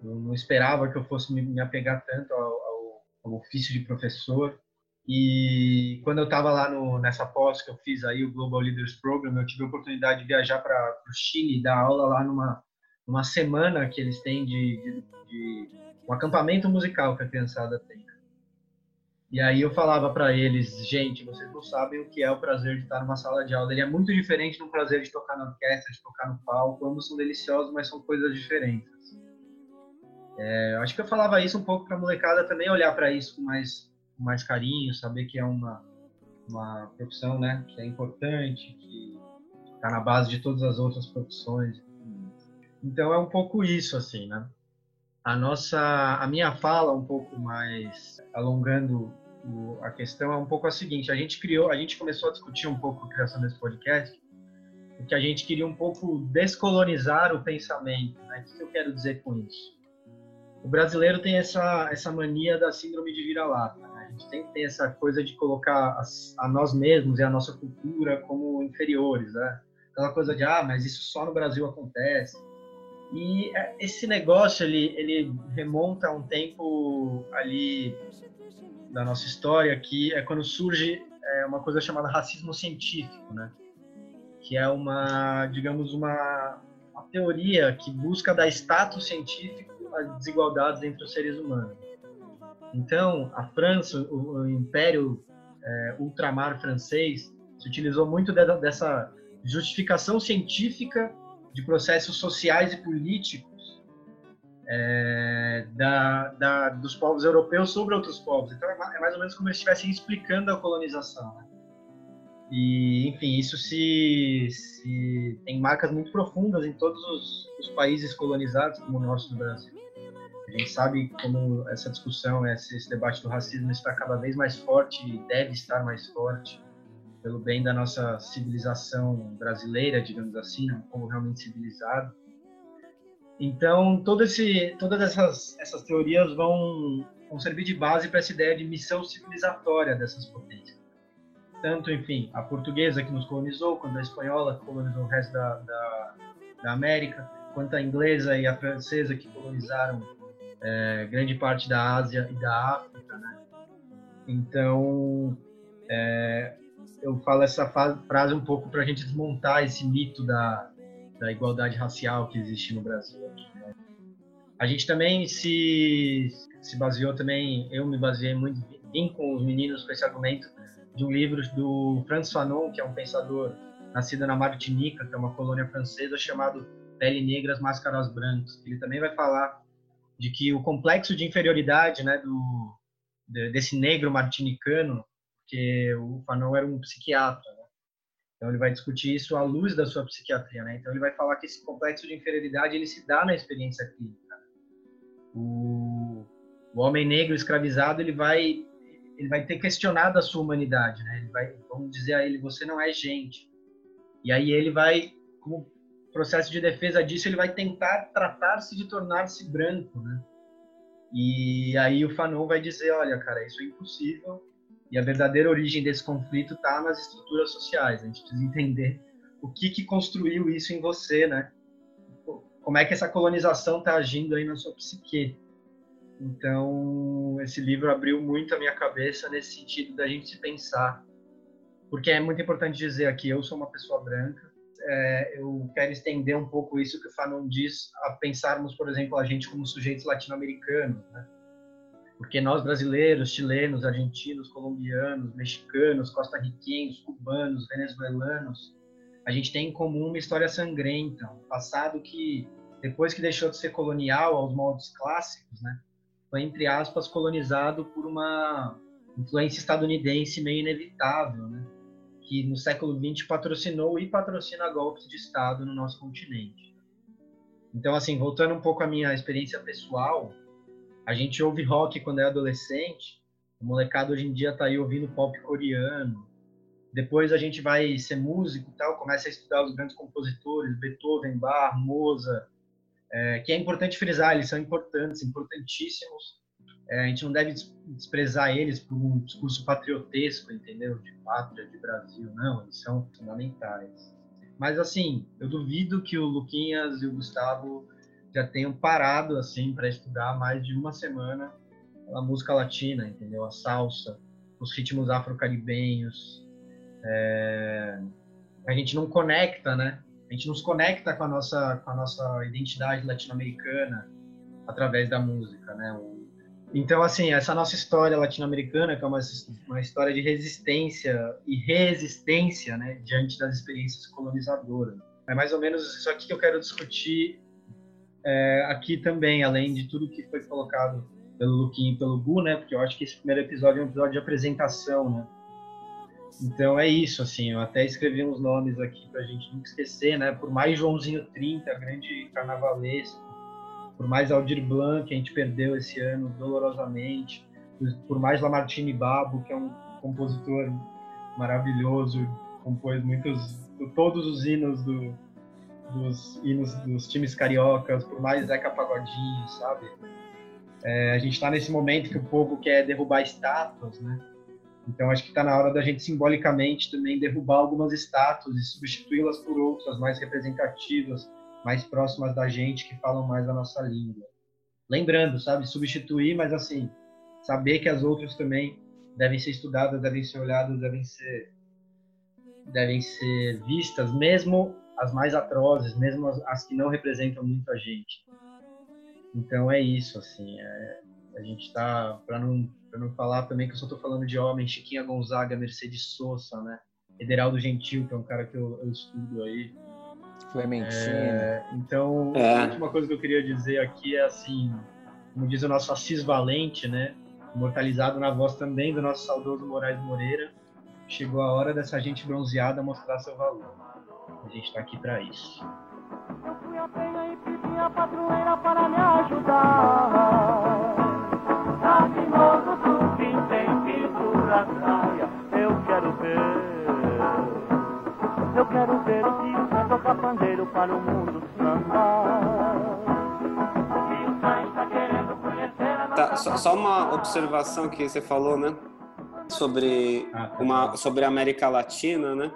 não esperava que eu fosse me apegar tanto ao, ao, ao, ofício de professor. E quando eu estava lá no, nessa pós que eu fiz aí, o Global Leaders Program, eu tive a oportunidade de viajar para o Chile e dar aula lá numa, numa semana que eles têm de, de, de um acampamento musical que a criançada tem. E aí eu falava para eles, gente, vocês não sabem o que é o prazer de estar numa sala de aula. Ele é muito diferente do prazer de tocar na orquestra, de tocar no palco. Ambos são deliciosos, mas são coisas diferentes. É, acho que eu falava isso um pouco para a molecada também olhar para isso com mais, com mais carinho, saber que é uma, uma profissão né, que é importante, que está na base de todas as outras profissões. Então é um pouco isso, assim, né? A nossa, a minha fala um pouco mais alongando o, a questão é um pouco a seguinte: a gente criou, a gente começou a discutir um pouco a criação desse podcast, porque a gente queria um pouco descolonizar o pensamento. Né? O que eu quero dizer com isso? O brasileiro tem essa essa mania da síndrome de vira-lata. Né? A gente tem que ter essa coisa de colocar a, a nós mesmos e a nossa cultura como inferiores, né? Aquela coisa de ah, mas isso só no Brasil acontece e é, esse negócio ele, ele remonta a um tempo ali da nossa história que é quando surge é uma coisa chamada racismo científico, né? Que é uma, digamos, uma, uma teoria que busca dar status científico às desigualdades entre os seres humanos. Então, a França, o, o Império é, Ultramar francês, se utilizou muito de, dessa justificação científica de processos sociais e políticos é, da, da, dos povos europeus sobre outros povos. Então é, é mais ou menos como se estivessem explicando a colonização. Né? E, enfim, isso se, se, tem marcas muito profundas em todos os, os, países colonizados, como o nosso do Brasil. A gente sabe como essa discussão, esse debate do racismo está cada vez mais forte e deve estar mais forte pelo bem da nossa civilização brasileira, digamos assim, um povo realmente civilizado. Então, todo esse, todas essas, essas teorias vão, vão servir de base para essa ideia de missão civilizatória dessas potências. Tanto, enfim, a portuguesa que nos colonizou, quanto a espanhola que colonizou o resto da, da, da América, quanto a inglesa e a francesa que colonizaram é, grande parte da Ásia e da África, né? Então, é, eu falo essa frase um pouco para a gente desmontar esse mito da, da igualdade racial que existe no Brasil. Né? A gente também se, se baseou também, eu me baseei muito, vim com os meninos com esse argumento de um livro do Franz Fanon, que é um pensador nascido na Martinica, que é uma colônia francesa, chamado Pele Negras, Máscaras Brancas. Ele também vai falar de que o complexo de inferioridade né, do, desse negro martinicano porque o Fanon era um psiquiatra, né? Então ele vai discutir isso à luz da sua psiquiatria, né? Então ele vai falar que esse complexo de inferioridade ele se dá na experiência clínica. O, o homem negro escravizado ele vai ele vai ter questionado a sua humanidade, né? Ele vai, vamos dizer a ele, você não é gente. E aí ele vai, como processo de defesa disso, ele vai tentar tratar-se de tornar-se branco, né? E aí o Fanon vai dizer, olha, cara, isso é impossível. E a verdadeira origem desse conflito está nas estruturas sociais. A gente precisa entender o que, que construiu isso em você, né? Como é que essa colonização está agindo aí na sua psique. Então, esse livro abriu muito a minha cabeça nesse sentido da gente se pensar. Porque é muito importante dizer aqui, eu sou uma pessoa branca, é, eu quero estender um pouco isso que o Fanon diz a pensarmos, por exemplo, a gente como sujeitos latino-americanos, né? Porque nós brasileiros, chilenos, argentinos, colombianos, mexicanos, costarriquenhos, cubanos, venezuelanos, a gente tem em comum uma história sangrenta, um passado que depois que deixou de ser colonial aos moldes clássicos, né, foi entre aspas colonizado por uma influência estadunidense meio inevitável, né, que no século XX patrocinou e patrocina golpes de Estado no nosso continente. Então, assim, voltando um pouco à minha experiência pessoal, a gente ouve rock quando é adolescente, o molecado hoje em dia tá aí ouvindo pop coreano. Depois a gente vai ser músico e tal, começa a estudar os grandes compositores, Beethoven, Bach, Mozart, é, que é importante frisar, eles são importantes, importantíssimos. É, a gente não deve desprezar eles por um discurso patriotesco, entendeu? De pátria, de Brasil, não, eles são fundamentais. Mas assim, eu duvido que o Luquinhas e o Gustavo já tenham parado assim para estudar mais de uma semana a música latina, entendeu? A salsa, os ritmos afro-caribenhos. É... A gente não conecta, né? A gente nos conecta com a nossa com a nossa identidade latino-americana através da música, né? Então, assim, essa nossa história latino-americana, que é uma, uma história de resistência e resistência, né, diante das experiências colonizadoras. É mais ou menos isso aqui que eu quero discutir é, aqui também, além de tudo que foi colocado pelo Luquinho e pelo Gu, né? Porque eu acho que esse primeiro episódio é um episódio de apresentação, né? Então é isso, assim, eu até escrevi uns nomes aqui pra gente não esquecer, né? Por mais Joãozinho 30, grande carnavalesco, por mais Aldir Blanc, que a gente perdeu esse ano dolorosamente, por mais Lamartine Babo, que é um compositor maravilhoso, compôs muitos, todos os hinos do, hinos dos times cariocas, por mais Zeca Pagodinho, sabe? É, a gente está nesse momento que o povo quer derrubar estátuas, né? Então acho que está na hora da gente simbolicamente também derrubar algumas estátuas e substituí-las por outras mais representativas, mais próximas da gente, que falam mais a nossa língua. Lembrando, sabe, substituir, mas assim, saber que as outras também
devem ser estudadas, devem ser olhadas, devem ser devem ser vistas, mesmo as mais atrozes, mesmo as, as que não representam muita gente. Então é isso, assim, é, a gente está para não para não falar também que eu só estou falando de homem, Chiquinha Gonzaga, Mercedes Sosa, né? Ederaldo Gentil, que é um cara que eu, eu estudo aí.
Clementina.
É, então, é. a última coisa que eu queria dizer aqui é assim, como diz o nosso Assis Valente, né? Imortalizado na voz também do nosso saudoso Moraes Moreira, chegou a hora dessa gente bronzeada mostrar seu valor. A gente está aqui para isso. Eu fui a penha e pedi a patroeira para me ajudar. Criminoso do fim tem pintura praia. Eu quero ver. Eu quero ver o Rio Sai tocar pandeiro para o mundo sambar. O Rio Sai está querendo conhecer a
tá, só, só uma observação que você falou, né? Sobre, ah, tá uma, sobre a América Latina, né?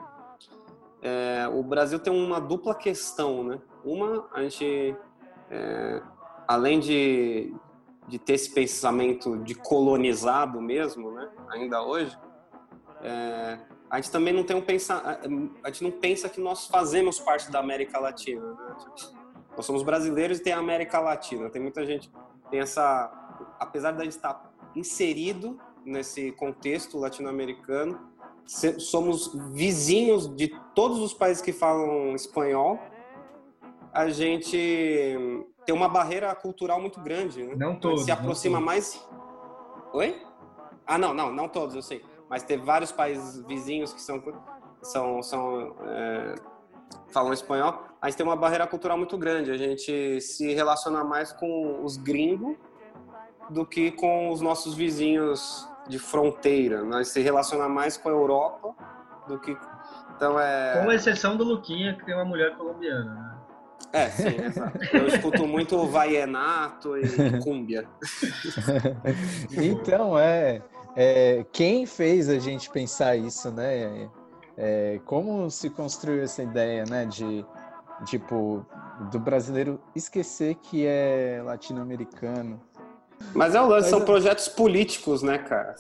É, o Brasil tem uma dupla questão, né? Uma, a gente, é, além de, de ter esse pensamento de colonizado mesmo, né? Ainda hoje, é, a gente também não tem um pensa, a gente não pensa que nós fazemos parte da América Latina. Né? Nós somos brasileiros e tem a América Latina. Tem muita gente tem essa, apesar de a gente estar inserido nesse contexto latino-americano, somos vizinhos de todos os países que falam espanhol. A gente tem uma barreira cultural muito grande, né?
Não todos.
Se aproxima mais. Oi? Ah, não, não, não todos, eu sei. Mas tem vários países vizinhos que são são, são é, falam espanhol. A gente tem uma barreira cultural muito grande. A gente se relaciona mais com os gringos do que com os nossos vizinhos de fronteira. Nós se relaciona mais com a Europa do que então é.
Com exceção do Luquinha que tem uma mulher colombiana. Né?
É, sim, exato. Eu escuto muito Vaienato e Cúmbia.
então, é, é, Quem fez a gente pensar isso, né? É, como se construiu essa ideia, né? De, tipo, do brasileiro esquecer que é latino-americano.
Mas é o lance, são é projetos políticos, né, cara?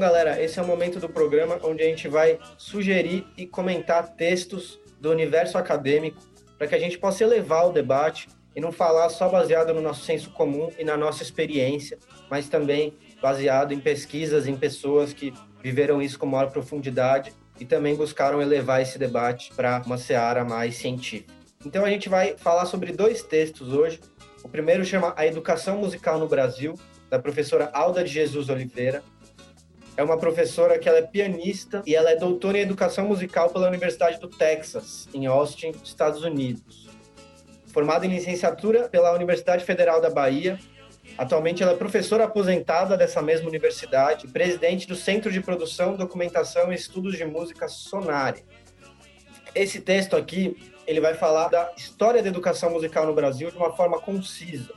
Galera, esse é o momento do programa onde a gente vai sugerir e comentar textos do universo acadêmico para que a gente possa elevar o debate e não falar só baseado no nosso senso comum e na nossa experiência, mas também baseado em pesquisas, em pessoas que viveram isso com maior profundidade e também buscaram elevar esse debate para uma seara mais científica. Então a gente vai falar sobre dois textos hoje. O primeiro chama A Educação Musical no Brasil, da professora Alda de Jesus Oliveira, é uma professora que ela é pianista e ela é doutora em educação musical pela Universidade do Texas, em Austin, Estados Unidos. Formada em licenciatura pela Universidade Federal da Bahia, atualmente ela é professora aposentada dessa mesma universidade presidente do Centro de Produção, Documentação e Estudos de Música Sonari. Esse texto aqui, ele vai falar da história da educação musical no Brasil de uma forma concisa.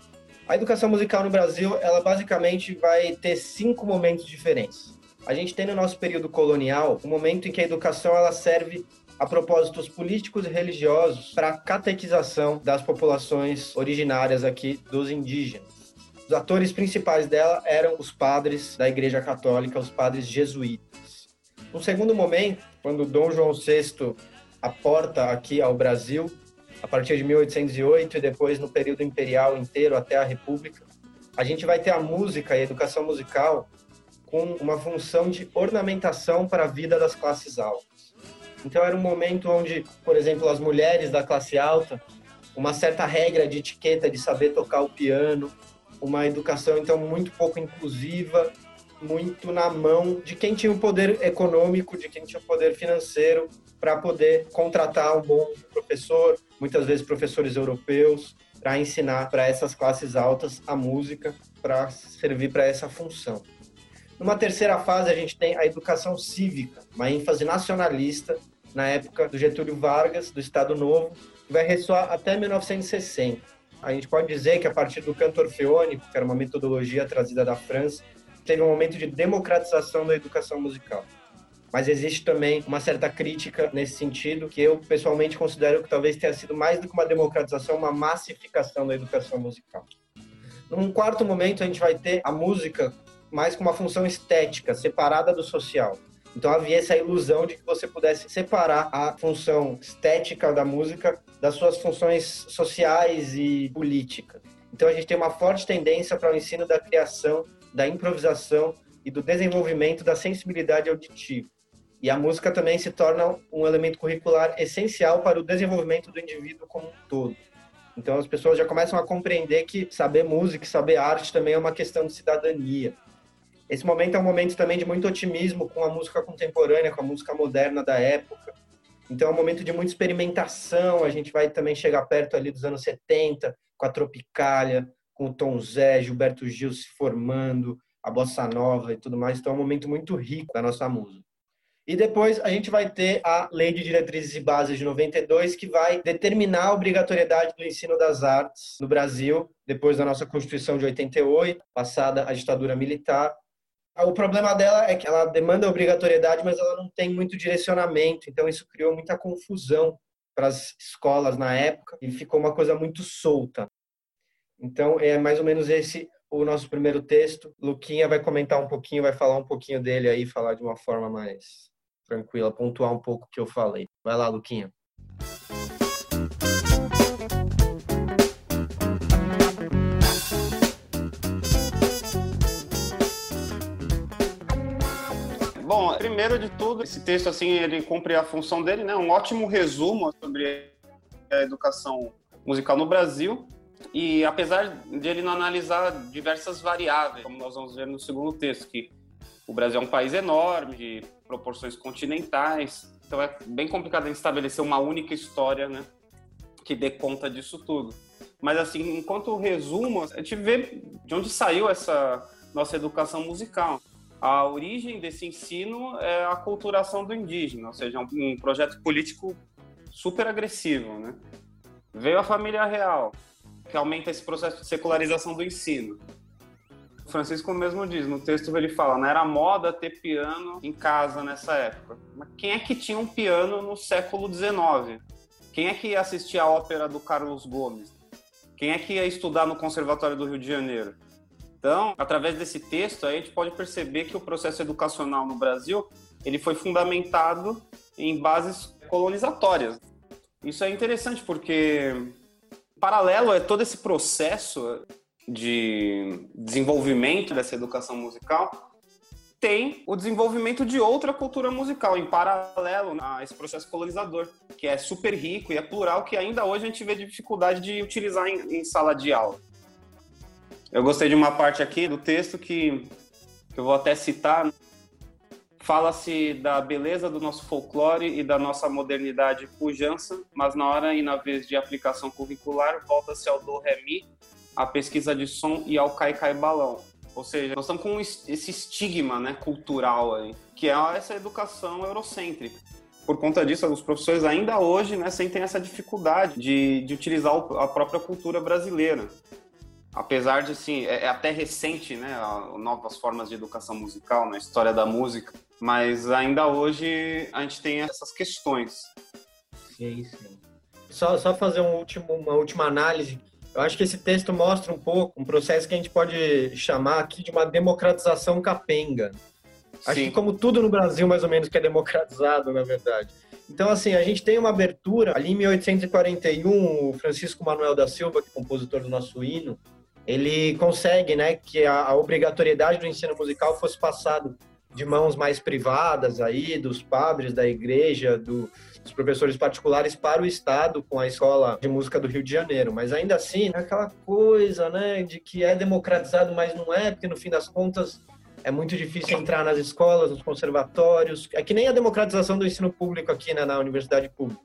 A educação musical no Brasil, ela basicamente vai ter cinco momentos diferentes. A gente tem no nosso período colonial um momento em que a educação ela serve a propósitos políticos e religiosos para a catequização das populações originárias aqui dos indígenas. Os atores principais dela eram os padres da Igreja Católica, os padres jesuítas. No segundo momento, quando Dom João VI aporta aqui ao Brasil, a partir de 1808 e depois no período imperial inteiro até a República, a gente vai ter a música e a educação musical com uma função de ornamentação para a vida das classes altas. Então era um momento onde, por exemplo, as mulheres da classe alta, uma certa regra de etiqueta de saber tocar o piano, uma educação então muito pouco inclusiva, muito na mão de quem tinha o poder econômico, de quem tinha o poder financeiro para poder contratar um bom professor, muitas vezes professores europeus, para ensinar para essas classes altas a música, para servir para essa função. Numa terceira fase, a gente tem a educação cívica, uma ênfase nacionalista na época do Getúlio Vargas, do Estado Novo, que vai ressoar até 1960. A gente pode dizer que a partir do canto orfeônico, que era uma metodologia trazida da França, teve um momento de democratização da educação musical. Mas existe também uma certa crítica nesse sentido, que eu pessoalmente considero que talvez tenha sido mais do que uma democratização, uma massificação da educação musical. Num quarto momento, a gente vai ter a música mais com uma função estética, separada do social. Então havia essa ilusão de que você pudesse separar a função estética da música das suas funções sociais e políticas. Então a gente tem uma forte tendência para o ensino da criação, da improvisação e do desenvolvimento da sensibilidade auditiva. E a música também se torna um elemento curricular essencial para o desenvolvimento do indivíduo como um todo. Então as pessoas já começam a compreender que saber música, saber arte também é uma questão de cidadania. Esse momento é um momento também de muito otimismo com a música contemporânea, com a música moderna da época. Então é um momento de muita experimentação. A gente vai também chegar perto ali dos anos 70, com a Tropicália, com o Tom Zé, Gilberto Gil se formando, a bossa nova e tudo mais. Então é um momento muito rico da nossa música. E depois a gente vai ter a Lei de Diretrizes e Bases de 92, que vai determinar a obrigatoriedade do ensino das artes no Brasil, depois da nossa Constituição de 88, passada a ditadura militar. O problema dela é que ela demanda obrigatoriedade, mas ela não tem muito direcionamento, então isso criou muita confusão para as escolas na época e ficou uma coisa muito solta. Então é mais ou menos esse o nosso primeiro texto. Luquinha vai comentar um pouquinho, vai falar um pouquinho dele aí, falar de uma forma mais tranquila, pontuar um pouco o que eu falei. Vai lá, Luquinha.
Primeiro de tudo, esse texto assim ele cumpre a função dele, né? Um ótimo resumo sobre a educação musical no Brasil. E apesar de ele não analisar diversas variáveis, como nós vamos ver no segundo texto, que o Brasil é um país enorme, de proporções continentais, então é bem complicado estabelecer uma única história, né, que dê conta disso tudo. Mas assim, enquanto resumo, a gente vê de onde saiu essa nossa educação musical. A origem desse ensino é a aculturação do indígena, ou seja, um projeto político super agressivo, né? Veio a família real, que aumenta esse processo de secularização do ensino. O Francisco mesmo diz, no texto ele fala, né, era moda ter piano em casa nessa época. Mas quem é que tinha um piano no século XIX? Quem é que ia assistir a ópera do Carlos Gomes? Quem é que ia estudar no Conservatório do Rio de Janeiro? Então, através desse texto, a gente pode perceber que o processo educacional no Brasil ele foi fundamentado em bases colonizatórias. Isso é interessante porque paralelo a todo esse processo de desenvolvimento dessa educação musical, tem o desenvolvimento de outra cultura musical em paralelo a esse processo colonizador, que é super rico e é plural, que ainda hoje a gente vê dificuldade de utilizar em, em sala de aula. Eu gostei de uma parte aqui do texto que, que eu vou até citar. Fala-se da beleza do nosso folclore e da nossa modernidade pujança, mas na hora e na vez de aplicação curricular, volta-se ao do ré mi a pesquisa de som e ao cai-cai balão. Ou seja, nós estamos com esse estigma né, cultural aí, que é essa educação eurocêntrica. Por conta disso, os professores ainda hoje né, sentem essa dificuldade de, de utilizar a própria cultura brasileira. Apesar de, assim, é, é até recente, né, novas formas de educação musical na história da música, mas ainda hoje a gente tem essas questões.
Sim, sim. Só, só fazer um último, uma última análise eu acho que esse texto mostra um pouco um processo que a gente pode chamar aqui de uma democratização capenga. Acho Sim. que como tudo no Brasil, mais ou menos, que é democratizado, na verdade. Então, assim, a gente tem uma abertura. Ali em 1841, o Francisco Manuel da Silva, que é compositor do nosso hino, ele consegue né, que a, a obrigatoriedade do ensino musical fosse passado de mãos mais privadas aí, dos padres da igreja, do, dos professores particulares para o Estado com a Escola de Música do Rio de Janeiro. Mas ainda assim, é aquela coisa, né, de que é democratizado, mas não é, porque no fim das contas é muito difícil entrar nas escolas, nos conservatórios. É que nem a democratização do ensino público aqui, né, na universidade pública.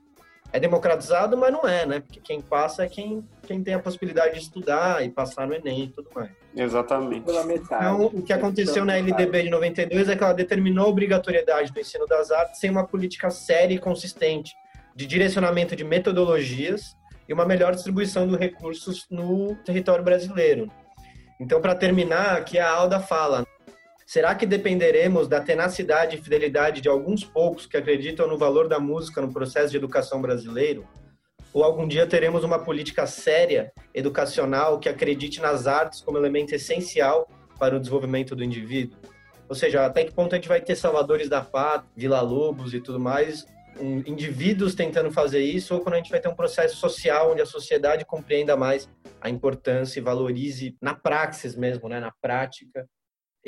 É democratizado, mas não é, né? Porque quem passa é quem, quem tem a possibilidade de estudar e passar no Enem e tudo mais.
Exatamente.
Então, o que aconteceu na LDB de 92 é que ela determinou a obrigatoriedade do ensino das artes sem uma política séria e consistente de direcionamento de metodologias e uma melhor distribuição dos recursos no território brasileiro. Então, para terminar, aqui a Alda fala: será que dependeremos da tenacidade e fidelidade de alguns poucos que acreditam no valor da música no processo de educação brasileiro? Ou algum dia teremos uma política séria, educacional, que acredite nas artes como elemento essencial para o desenvolvimento do indivíduo? Ou seja, até que ponto a gente vai ter salvadores da pátria, Vila Lobos e tudo mais, um, indivíduos tentando fazer isso, ou quando a gente vai ter um processo social onde a sociedade compreenda mais a importância e valorize na praxis mesmo, né, na prática,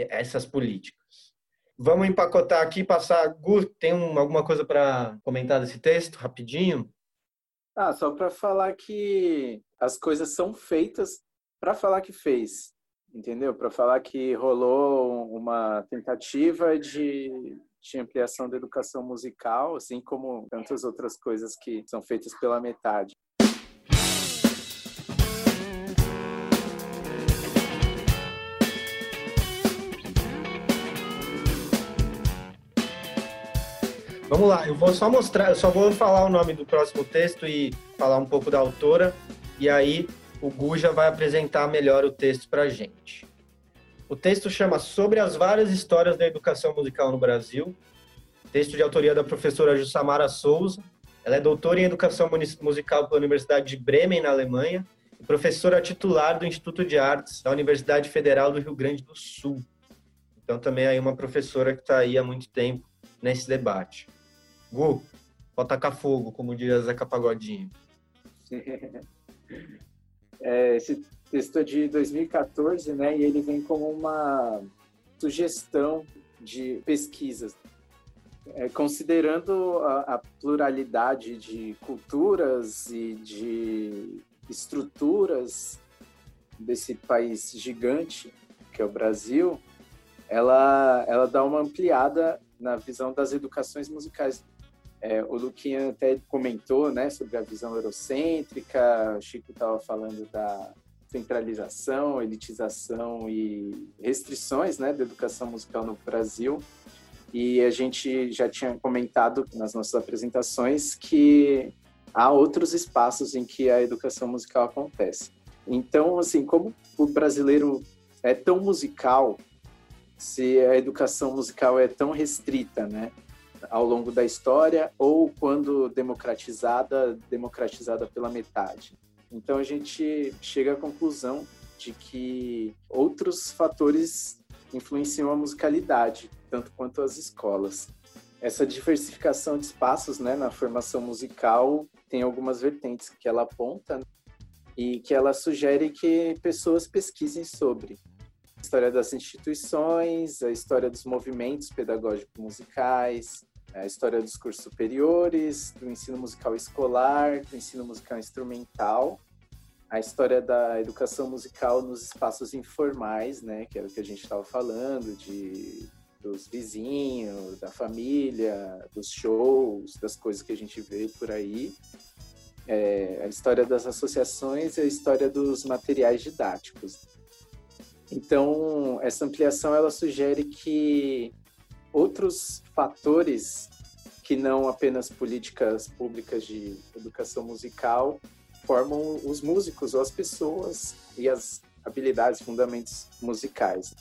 essas políticas. Vamos empacotar aqui, passar. Gu, tem um, alguma coisa para comentar desse texto, rapidinho?
Ah, só para falar que as coisas são feitas para falar que fez, entendeu? Para falar que rolou uma tentativa de de ampliação da educação musical, assim como tantas outras coisas que são feitas pela metade.
Vamos lá, eu vou só mostrar, eu só vou falar o nome do próximo texto e falar um pouco da autora, e aí o Gu já vai apresentar melhor o texto para a gente. O texto chama Sobre as várias histórias da educação musical no Brasil. Texto de autoria da professora Jussamara Souza. Ela é doutora em educação musical pela Universidade de Bremen, na Alemanha, e professora titular do Instituto de Artes da Universidade Federal do Rio Grande do Sul. Então, também é uma professora que está aí há muito tempo nesse debate. Gu, pode tacar fogo, como diria Zeca Pagodinho.
É, esse texto é de 2014, né? E ele vem como uma sugestão de pesquisas, é, considerando a, a, pluralidade de culturas e de estruturas desse país gigante que é o Brasil, ela ela dá uma ampliada na visão das educações musicais. É, o Luquinha até comentou, né, sobre a visão eurocêntrica. O Chico estava falando da centralização, elitização e restrições né, da educação musical no Brasil. E a gente já tinha comentado nas nossas apresentações que há outros espaços em que a educação musical acontece. Então, assim, como o brasileiro é tão musical, se a educação musical é tão restrita, né, ao longo da história, ou quando democratizada, democratizada pela metade. Então a gente chega à conclusão de que outros fatores influenciam a musicalidade, tanto quanto as escolas. Essa diversificação de espaços né, na formação musical tem algumas vertentes que ela aponta e que ela sugere que pessoas pesquisem sobre a história das instituições, a história dos movimentos pedagógicos musicais, a história dos cursos superiores, do ensino musical escolar, do ensino musical instrumental, a história da educação musical nos espaços informais, né, que era o que a gente estava falando, de dos vizinhos, da família, dos shows, das coisas que a gente vê por aí. É, a história das associações e a história dos materiais didáticos. Então, essa ampliação ela sugere que outros fatores que não apenas políticas públicas de educação musical formam os músicos ou as pessoas e as habilidades, fundamentos musicais.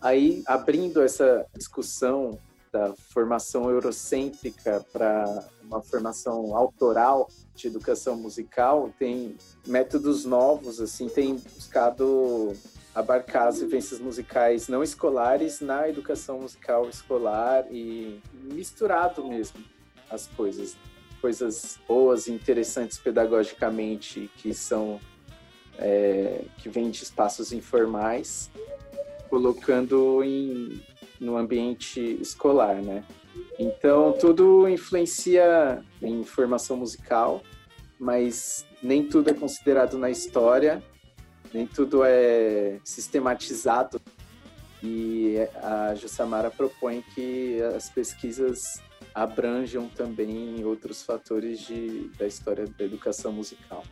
Aí, abrindo essa discussão da formação eurocêntrica para uma formação autoral de educação musical, tem métodos novos, assim, tem buscado abarcar as vivências musicais não escolares na educação musical escolar e misturado mesmo as coisas. Coisas boas interessantes pedagogicamente que são é, que vêm de espaços informais, colocando em, no ambiente escolar, né? Então, tudo influencia em formação musical, mas nem tudo é considerado na história nem tudo é sistematizado. E a Jussamara propõe que as pesquisas
abranjam também outros fatores de, da história da educação musical.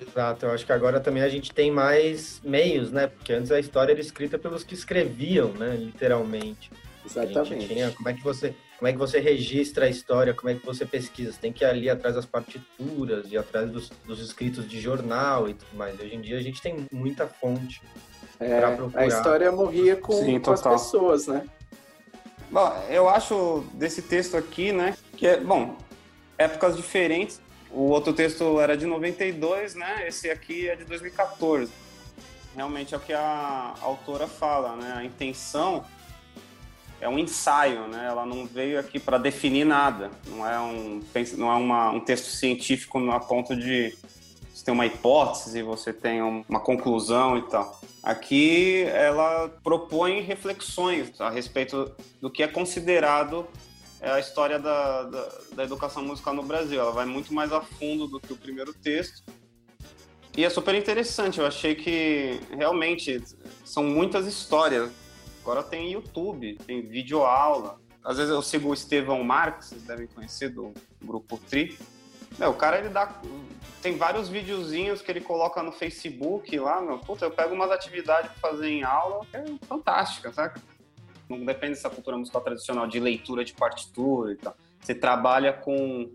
Exato, eu acho que agora também a gente tem mais meios, né? Porque antes a história era escrita pelos que escreviam, né? Literalmente.
Exatamente.
Tinha, como é que você como é que você registra a história, como é que você pesquisa. Você tem que ir ali atrás das partituras, ir atrás dos, dos escritos de jornal e tudo mais. Hoje em dia a gente tem muita fonte
é, para procurar. A história morria com, Sim, com as pessoas, né?
Bom, eu acho desse texto aqui, né, que é, bom, épocas diferentes. O outro texto era de 92, né? Esse aqui é de 2014. Realmente é o que a autora fala, né? A intenção é um ensaio, né? Ela não veio aqui para definir nada. Não é um não é uma, um texto científico a ponto de você ter uma hipótese, você tem uma conclusão e tal. Aqui ela propõe reflexões a respeito do que é considerado é, a história da, da, da educação musical no Brasil. Ela vai muito mais a fundo do que o primeiro texto. E é super interessante. Eu achei que realmente são muitas histórias Agora tem YouTube, tem videoaula. Às vezes eu sigo o Estevão Marques, vocês devem conhecer do grupo Tri. Meu, o cara ele dá. Tem vários videozinhos que ele coloca no Facebook lá, meu. Puta, eu pego umas atividades pra fazer em aula, que é fantástica, sabe? Não depende dessa cultura musical tradicional de leitura de partitura e tal. Você trabalha com,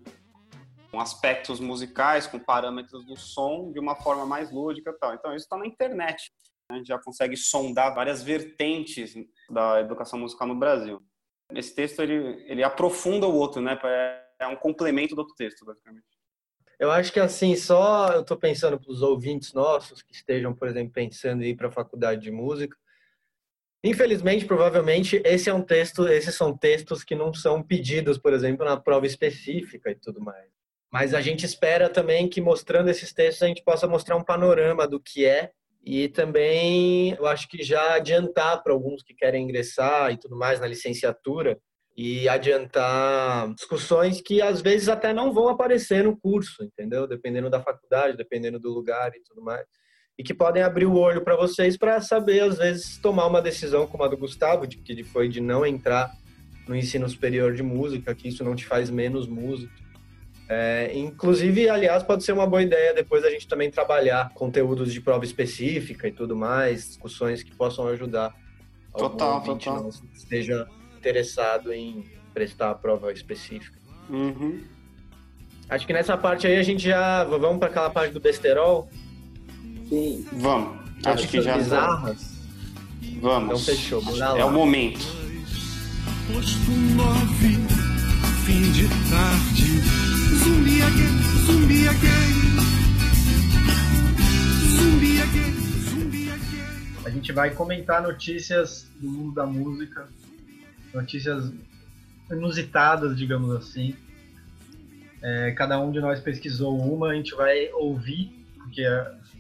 com aspectos musicais, com parâmetros do som de uma forma mais lúdica e tal. Então isso está na internet. A gente já consegue sondar várias vertentes da educação musical no Brasil. Esse texto ele, ele aprofunda o outro, né? É um complemento do outro texto, basicamente.
Eu acho que assim, só eu estou pensando para os ouvintes nossos que estejam, por exemplo, pensando em ir para a faculdade de música. Infelizmente, provavelmente, esse é um texto, esses são textos que não são pedidos, por exemplo, na prova específica e tudo mais. Mas a gente espera também que mostrando esses textos a gente possa mostrar um panorama do que é e também eu acho que já adiantar para alguns que querem ingressar e tudo mais na licenciatura e adiantar discussões que às vezes até não vão aparecer no curso, entendeu? Dependendo da faculdade, dependendo do lugar e tudo mais. E que podem abrir o olho para vocês para saber, às vezes, tomar uma decisão como a do Gustavo, de que ele foi de não entrar no ensino superior de música, que isso não te faz menos músico é, inclusive, aliás, pode ser uma boa ideia depois a gente também trabalhar conteúdos de prova específica e tudo mais, discussões que possam ajudar
total, algum total.
que esteja interessado em prestar a prova específica.
Uhum.
Acho que nessa parte aí a gente já vamos para aquela parte do besterol.
Sim.
Vamos. Acho que já
bizarras.
Vamos.
Então fechou. Bora
lá. É o momento.
Posto 9, fim de tarde
A gente vai comentar notícias do mundo da música, notícias inusitadas, digamos assim. É, cada um de nós pesquisou uma, a gente vai ouvir, porque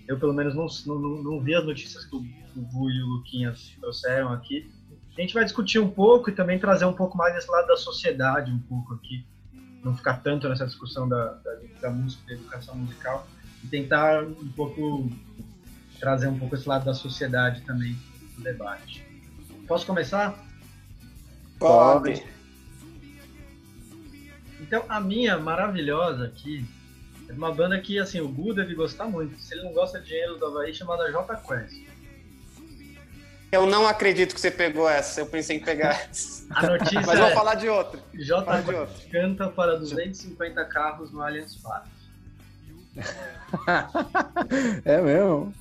eu pelo menos não, não, não vi as notícias que o Gu e o Luquinhas trouxeram aqui. A gente vai discutir um pouco e também trazer um pouco mais esse lado da sociedade, um pouco aqui não ficar tanto nessa discussão da, da, da música, da educação musical, e tentar um pouco trazer um pouco esse lado da sociedade também no debate. Posso começar?
Pode.
Então, a minha maravilhosa aqui é uma banda que, assim, o Gu deve gostar muito. Se ele não gosta de Engenheiros do Havaí, chamada J Quest.
Eu não acredito que você pegou essa. Eu pensei em pegar essa.
A notícia
Mas vou é, falar de outra.
J de outra. canta para 250 carros no Allianz Parque.
é mesmo?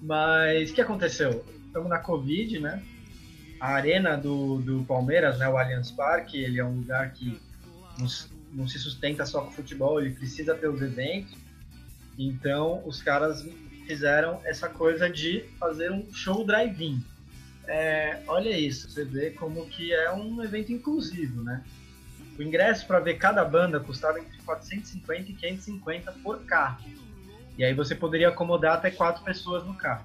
Mas o que aconteceu? Estamos na Covid, né? A arena do, do Palmeiras, né, o Allianz Parque, ele é um lugar que não, não se sustenta só com futebol, ele precisa ter os eventos. Então, os caras fizeram essa coisa de fazer um show drive-in. É, olha isso, você vê como que é um evento inclusivo, né? O ingresso para ver cada banda custava entre 450 e 550 por carro. E aí você poderia acomodar até quatro pessoas no carro.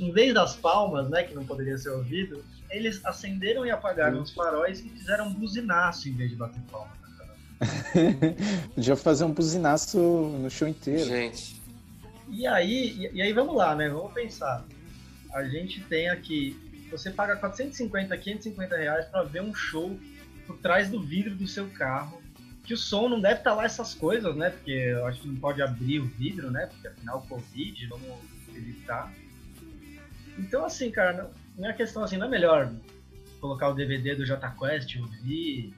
Em vez das palmas, né, que não poderia ser ouvido, eles acenderam e apagaram os faróis e fizeram um buzinaço em vez de bater palma.
Podia fazer um buzinaço no show inteiro.
Gente.
E aí, e, aí vamos lá, né? Vamos pensar. A gente tem aqui, você paga 450, 550 reais para ver um show por trás do vidro do seu carro. Que o som não deve estar lá essas coisas, né? Porque eu acho que não pode abrir o vidro, né? Porque afinal, Covid, vamos evitar. Então, assim, cara, não, não é questão assim, não é melhor colocar o DVD do J Quest, ouvir.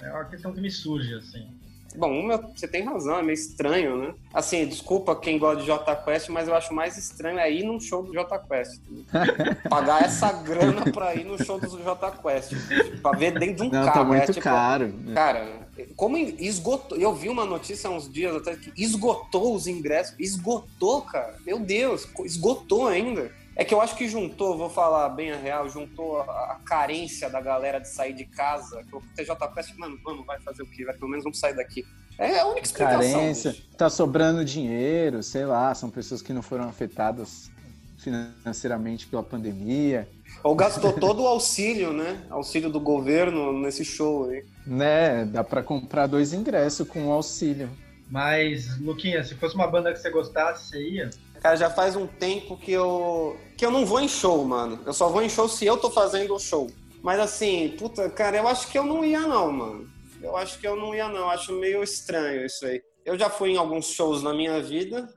É uma questão que me surge, assim.
Bom, uma, você tem razão, é meio estranho, né? Assim, desculpa quem gosta de J Quest, mas eu acho mais estranho é ir num show do J Quest. Pagar essa grana pra ir no show do J Quest. Pra ver dentro de um
Não,
carro.
tá muito
é, tipo,
caro.
Cara, como esgotou. Eu vi uma notícia há uns dias atrás que esgotou os ingressos. Esgotou, cara. Meu Deus, esgotou ainda. É que eu acho que juntou, vou falar bem a real, juntou a, a carência da galera de sair de casa. Que o TJ Quest, mano, vamos, vai fazer o quê? Vai, pelo menos vamos sair daqui. É a única explicação.
Carência,
bicho.
tá sobrando dinheiro, sei lá, são pessoas que não foram afetadas financeiramente pela pandemia.
Ou gastou todo o auxílio, né? Auxílio do governo nesse show aí.
Né, dá pra comprar dois ingressos com o auxílio.
Mas, Luquinha, se fosse uma banda que você gostasse, você ia?
Cara, já faz um tempo que eu que eu não vou em show, mano. Eu só vou em show se eu tô fazendo o show. Mas assim, puta, cara, eu acho que eu não ia não, mano. Eu acho que eu não ia não. Eu acho meio estranho isso aí. Eu já fui em alguns shows na minha vida.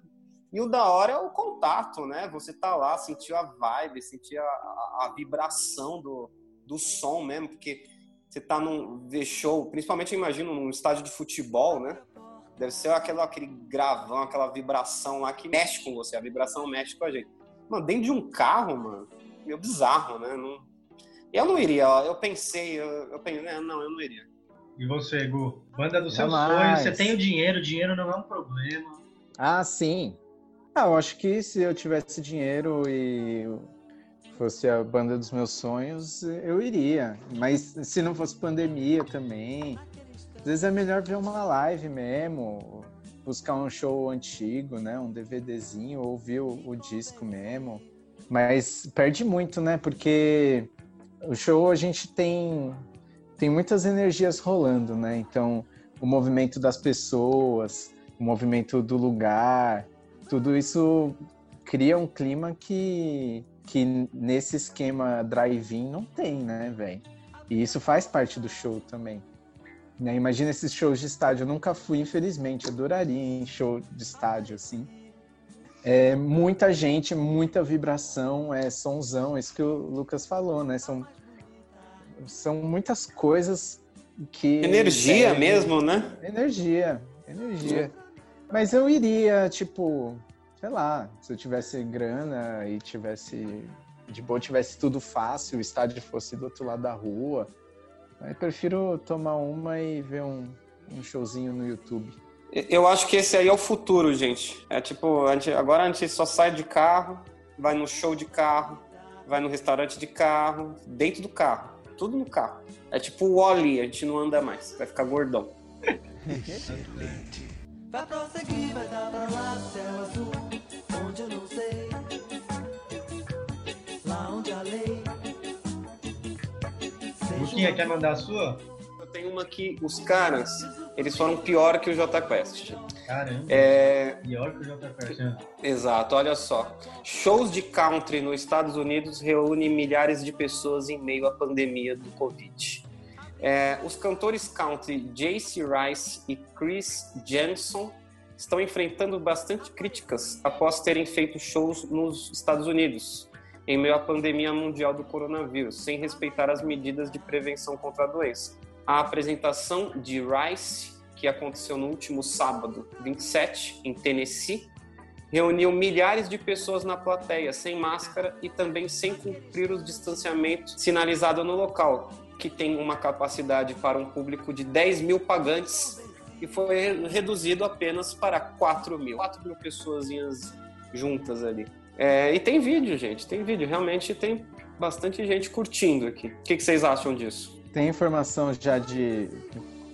E o da hora é o contato, né? Você tá lá, sentir a vibe, sentir a, a, vibração do, do som mesmo, porque você tá num show, principalmente eu imagino num estádio de futebol, né? Deve ser aquela, aquele gravão, aquela vibração lá que mexe com você, a vibração mexe com a gente. Mano, dentro de um carro, mano, meio bizarro, né? Não... Eu não iria, ó. eu pensei, eu, eu pensei, né? não, eu não iria.
E você, Gu? Banda dos seus sonhos, você tem o dinheiro, o dinheiro não é um problema.
Ah, sim. Ah, eu acho que se eu tivesse dinheiro e fosse a banda dos meus sonhos, eu iria. Mas se não fosse pandemia também. Às vezes é melhor ver uma live mesmo, buscar um show antigo, né? Um DVDzinho, ouvir o, o disco mesmo. Mas perde muito, né? Porque o show a gente tem, tem muitas energias rolando, né? Então, o movimento das pessoas, o movimento do lugar, tudo isso cria um clima que, que nesse esquema drive-in não tem, né, velho? E isso faz parte do show também. Né? Imagina esses shows de estádio. Eu nunca fui, infelizmente. Adoraria ir em show de estádio, assim. É muita gente, muita vibração, é sonzão, isso que o Lucas falou, né? São, são muitas coisas que.
Energia
é,
mesmo, né?
Energia, energia. Mas eu iria, tipo, sei lá, se eu tivesse grana e tivesse. De boa, tivesse tudo fácil, o estádio fosse do outro lado da rua. Eu prefiro tomar uma e ver um, um showzinho no YouTube.
Eu acho que esse aí é o futuro, gente. É tipo, a gente, agora a gente só sai de carro, vai no show de carro, vai no restaurante de carro, dentro do carro. Tudo no carro. É tipo o Wally, a gente não anda mais, vai ficar gordão.
Vai prosseguir, vai dar pra lá, céu azul, onde eu não sei.
Luquinha, quer mandar a sua?
Eu tenho uma que os caras, eles foram pior que o J Quest.
Caramba.
É,
Pior que o J Quest. né?
Exato, olha só. Shows de country nos Estados Unidos reúnem milhares de pessoas em meio à pandemia do Covid. É, os cantores country J.C. Rice e Chris Jensen estão enfrentando bastante críticas após terem feito shows nos Estados Unidos, em meio à pandemia mundial do coronavírus, sem respeitar as medidas de prevenção contra a doença. A apresentação de Rice, que aconteceu no último sábado, 27, em Tennessee, reuniu milhares de pessoas na plateia, sem máscara e também sem cumprir os distanciamentos sinalizado no local, que tem uma capacidade para um público de 10 mil pagantes e foi reduzido apenas para 4 mil. 4 mil pessoas juntas ali. É, e tem vídeo, gente, tem vídeo. Realmente tem bastante gente curtindo aqui. O que, que vocês acham disso?
Tem informação já de,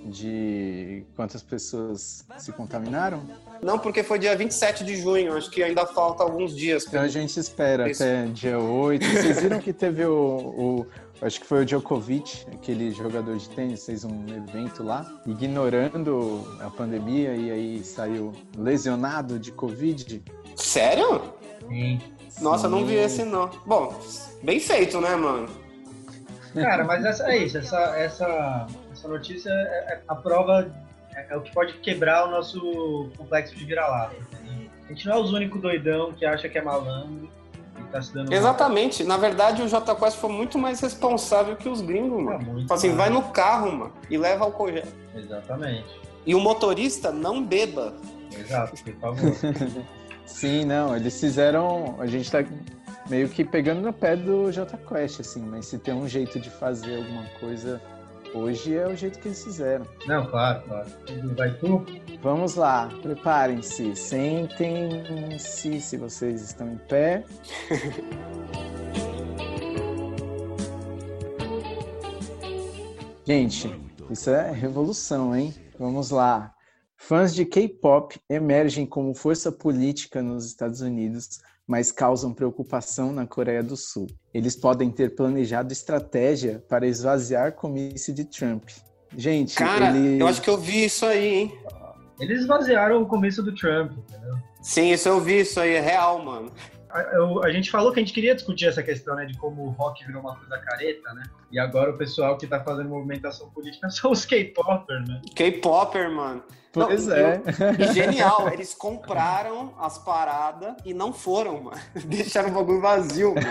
de quantas pessoas se contaminaram?
Não, porque foi dia 27 de junho, acho que ainda falta alguns dias.
Então a gente espera
Isso.
até dia 8. Vocês viram que teve o, o- Acho que foi o Djokovic, aquele jogador de tênis, fez um evento lá, ignorando a pandemia e aí saiu lesionado de Covid.
Sério?
Sim.
Nossa, não vi
Sim.
esse não. Bom, bem feito, né, mano?
Cara, mas essa é isso. Essa, essa, essa notícia é, é a prova, é, é, o que pode quebrar o nosso complexo de vira-lata. A gente não é os únicos doidão que acha que é malandro. Tá
Exatamente. Mal. Na verdade, o J Quest foi muito mais responsável que os gringos, mano. É, assim, vai no carro, mano, e leva álcool gel.
Exatamente.
E o motorista não beba.
Exato, por favor.
Sim, não, eles fizeram. A gente tá meio que pegando no pé do J Quest, assim, mas se tem um jeito de fazer alguma coisa hoje é o jeito que eles fizeram.
Não, claro, claro. Vai tu?
Vamos lá, preparem-se, sentem-se se vocês estão em pé. Gente, isso é revolução, hein? Vamos lá. Fãs de K-pop emergem como força política nos Estados Unidos, mas causam preocupação na Coreia do Sul. Eles podem ter planejado estratégia para esvaziar comício de Trump. Gente,
cara, ele... eu acho que eu vi isso aí, hein?
Eles esvaziaram o comício do Trump, entendeu?
Sim, isso eu vi, isso aí é real, mano
eu, a gente falou que a gente queria discutir essa questão, né, de como o rock virou uma coisa careta, né? E agora o pessoal que tá fazendo movimentação política são os K-popper, né?
K-popper, mano.
Pois não, é.
E genial, eles compraram as paradas e não foram, mano. Deixaram o bagulho vazio, mano.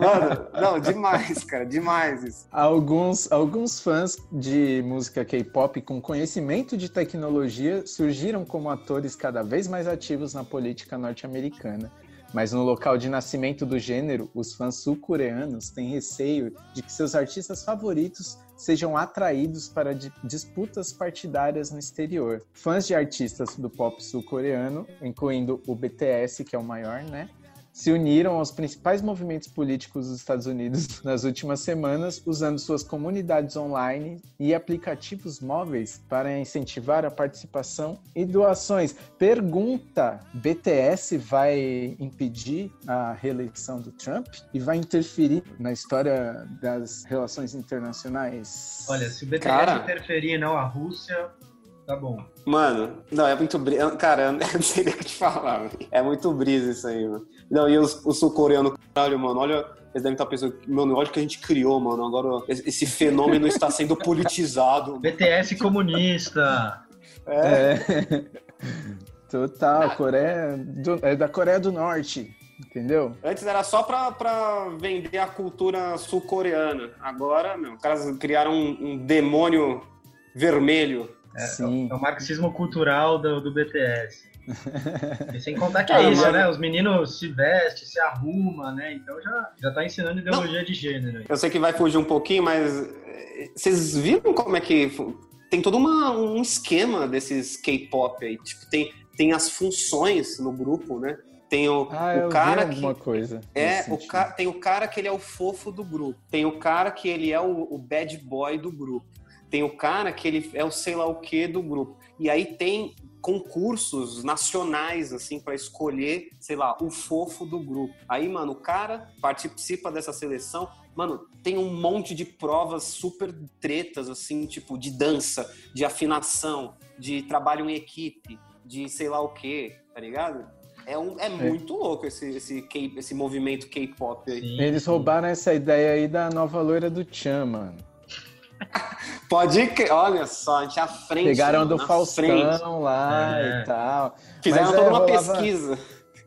Mano, não, demais, cara, demais isso.
Alguns, alguns fãs de música K-pop com conhecimento de tecnologia surgiram como atores cada vez mais ativos na política norte-americana mas no local de nascimento do gênero, os fãs sul-coreanos têm receio de que seus artistas favoritos sejam atraídos para disputas partidárias no exterior. Fãs de artistas do pop sul-coreano, incluindo o BTS, que é o maior, né? Se uniram aos principais movimentos políticos dos Estados Unidos nas últimas semanas, usando suas comunidades online e aplicativos móveis para incentivar a participação e doações. Pergunta: BTS vai impedir a reeleição do Trump e vai interferir na história das relações internacionais?
Olha, se o BTS Cara... interferir e não a Rússia, tá bom.
Mano, não, é muito brisa. Cara, eu não sei nem o que te falar. É muito brisa isso aí, mano. Não, e os, os sul-coreanos, caralho, mano, olha. Eles devem estar pensando, mano, olha o que a gente criou, mano. Agora esse fenômeno está sendo politizado.
BTS comunista.
É. é. Total, Coreia do, é da Coreia do Norte, entendeu?
Antes era só pra, pra vender a cultura sul-coreana. Agora, meu, os caras criaram um, um demônio vermelho.
É, Sim. é o marxismo cultural do, do BTS. E sem contar que é ah, isso, mas... né? Os meninos se vestem, se arrumam, né? Então já, já tá ensinando ideologia Não, de gênero.
Eu sei que vai fugir um pouquinho, mas eh, vocês viram como é que. Tem todo uma, um esquema desses K-pop aí. Tipo, tem, tem as funções no grupo, né? Tem o,
ah,
o cara que
coisa
é o ca, tem o cara que ele é o fofo do grupo. Tem o cara que ele é o, o bad boy do grupo. Tem o cara que ele é o sei lá o que do grupo. E aí tem concursos nacionais, assim, para escolher, sei lá, o fofo do grupo. Aí, mano, o cara participa dessa seleção. Mano, tem um monte de provas super tretas, assim, tipo, de dança, de afinação, de trabalho em equipe, de sei lá o quê, tá ligado? É, um, é, é. muito louco esse, esse, esse movimento K-pop aí.
Eles roubaram essa ideia aí da nova loira do Chan, mano.
Pode crer, olha só, a gente à frente.
Pegaram do Faustão frente. lá é. e tal.
Fizeram Mas, toda é, uma rolava... pesquisa.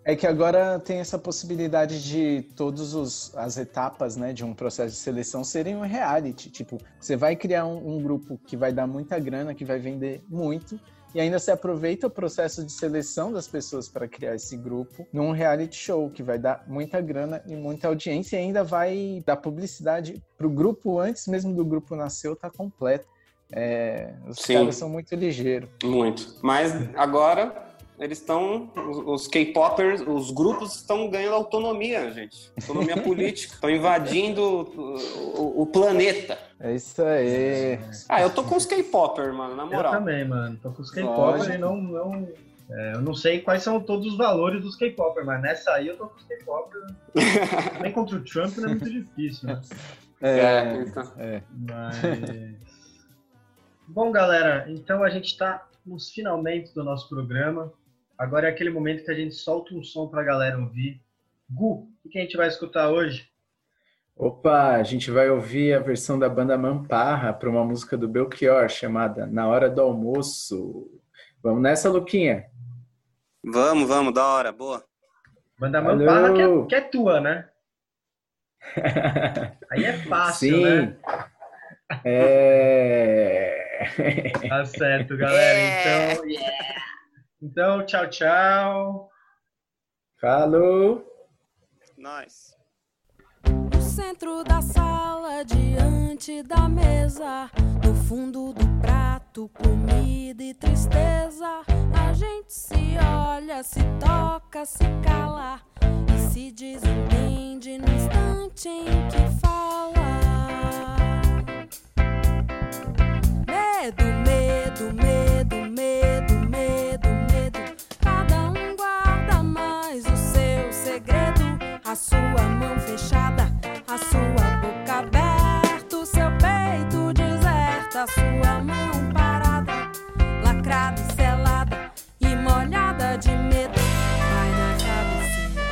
É que agora tem essa possibilidade de todas as etapas né, de um processo de seleção serem um reality. Tipo, você vai criar um, um grupo que vai dar muita grana, que vai vender muito, e ainda se aproveita o processo de seleção das pessoas para criar esse grupo num reality show que vai dar muita grana e muita audiência e ainda vai dar publicidade para o grupo antes mesmo do grupo nascer tá completo. É, os Sim. caras são muito ligeiros.
Muito. Mas agora eles estão, os, os K-popers, os grupos estão ganhando autonomia, gente. Autonomia política. Estão invadindo o, o, o, planeta.
É isso aí.
Ah, eu tô com os K-popers, mano, na moral.
Eu também, mano. Tô com os K-popers e não. não... É, eu não sei quais são todos os valores dos K-popers, mas nessa aí eu tô com os K-popers. Nem contra o Trump não é muito difícil, né?
É, é, então. é.
Mas... Bom, galera, então a gente está nos finalmente do nosso programa. Agora é aquele momento que a gente solta um som para a galera ouvir. Gu, o que a gente vai escutar hoje?
Opa, a gente vai ouvir a versão da banda Mamparra para uma música do Belchior chamada Na Hora do Almoço. Vamos nessa, Luquinha?
Vamos, vamos, da hora, boa.
Banda Mamparra que é, que é tua, né? Aí é fácil, Sim. né?
É...
Tá certo, galera. Então, yeah. Então tchau, tchau.
Falou.
Nice.
No centro da sala, diante da mesa, no fundo do prato, comida e tristeza. A gente se olha, se toca, se cala e se desentende no instante em que fala. A sua mão fechada, a sua boca aberta, o seu peito deserto, a sua mão parada, lacrada e selada e molhada de medo. Vai na cabeceira,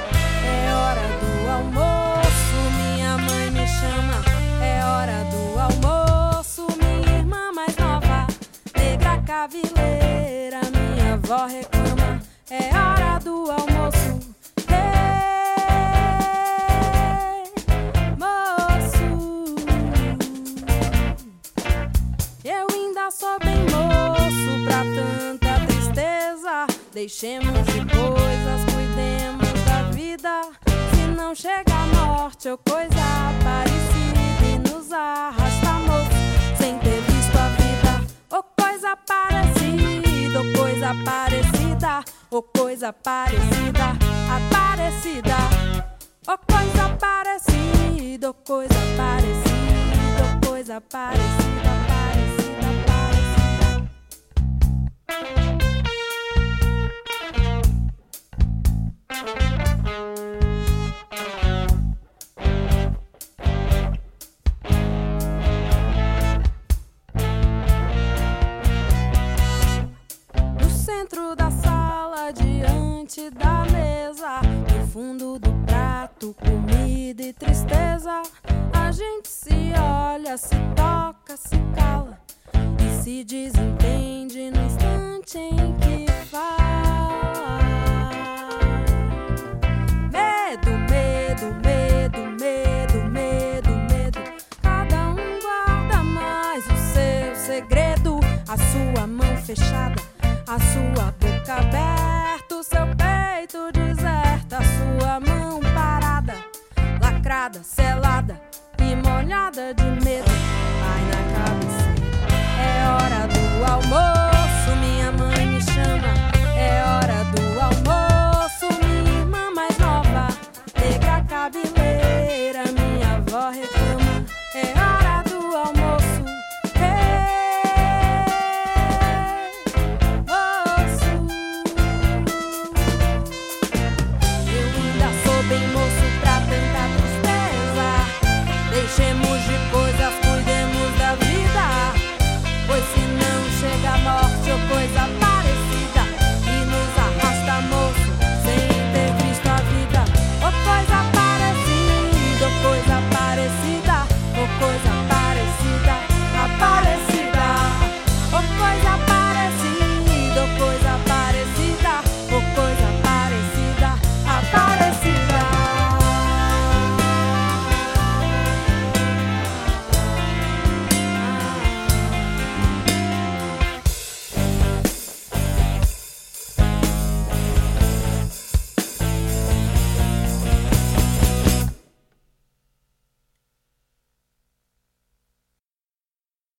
é hora do almoço. Minha mãe me chama, é hora do almoço. Minha irmã mais nova, negra cavileira, minha avó reclama, Deixemos de coisas, cuidemos da vida. Se não chega a morte ou coisa parecida e nos arrasta moço, sem ter visto a vida. Ou coisa parecida, ou coisa parecida, ou coisa parecida, aparecida. Ou coisa parecida, ou coisa parecida, ou coisa parecida, parecida, parecida. Se desentende no instante em que fala. fechada, a sua boca aberta, o seu peito deserto, a sua mão parada, lacrada, selada e molhada de medo. Ai na cabeceira, é hora do almoço, minha mãe me chama, é hora.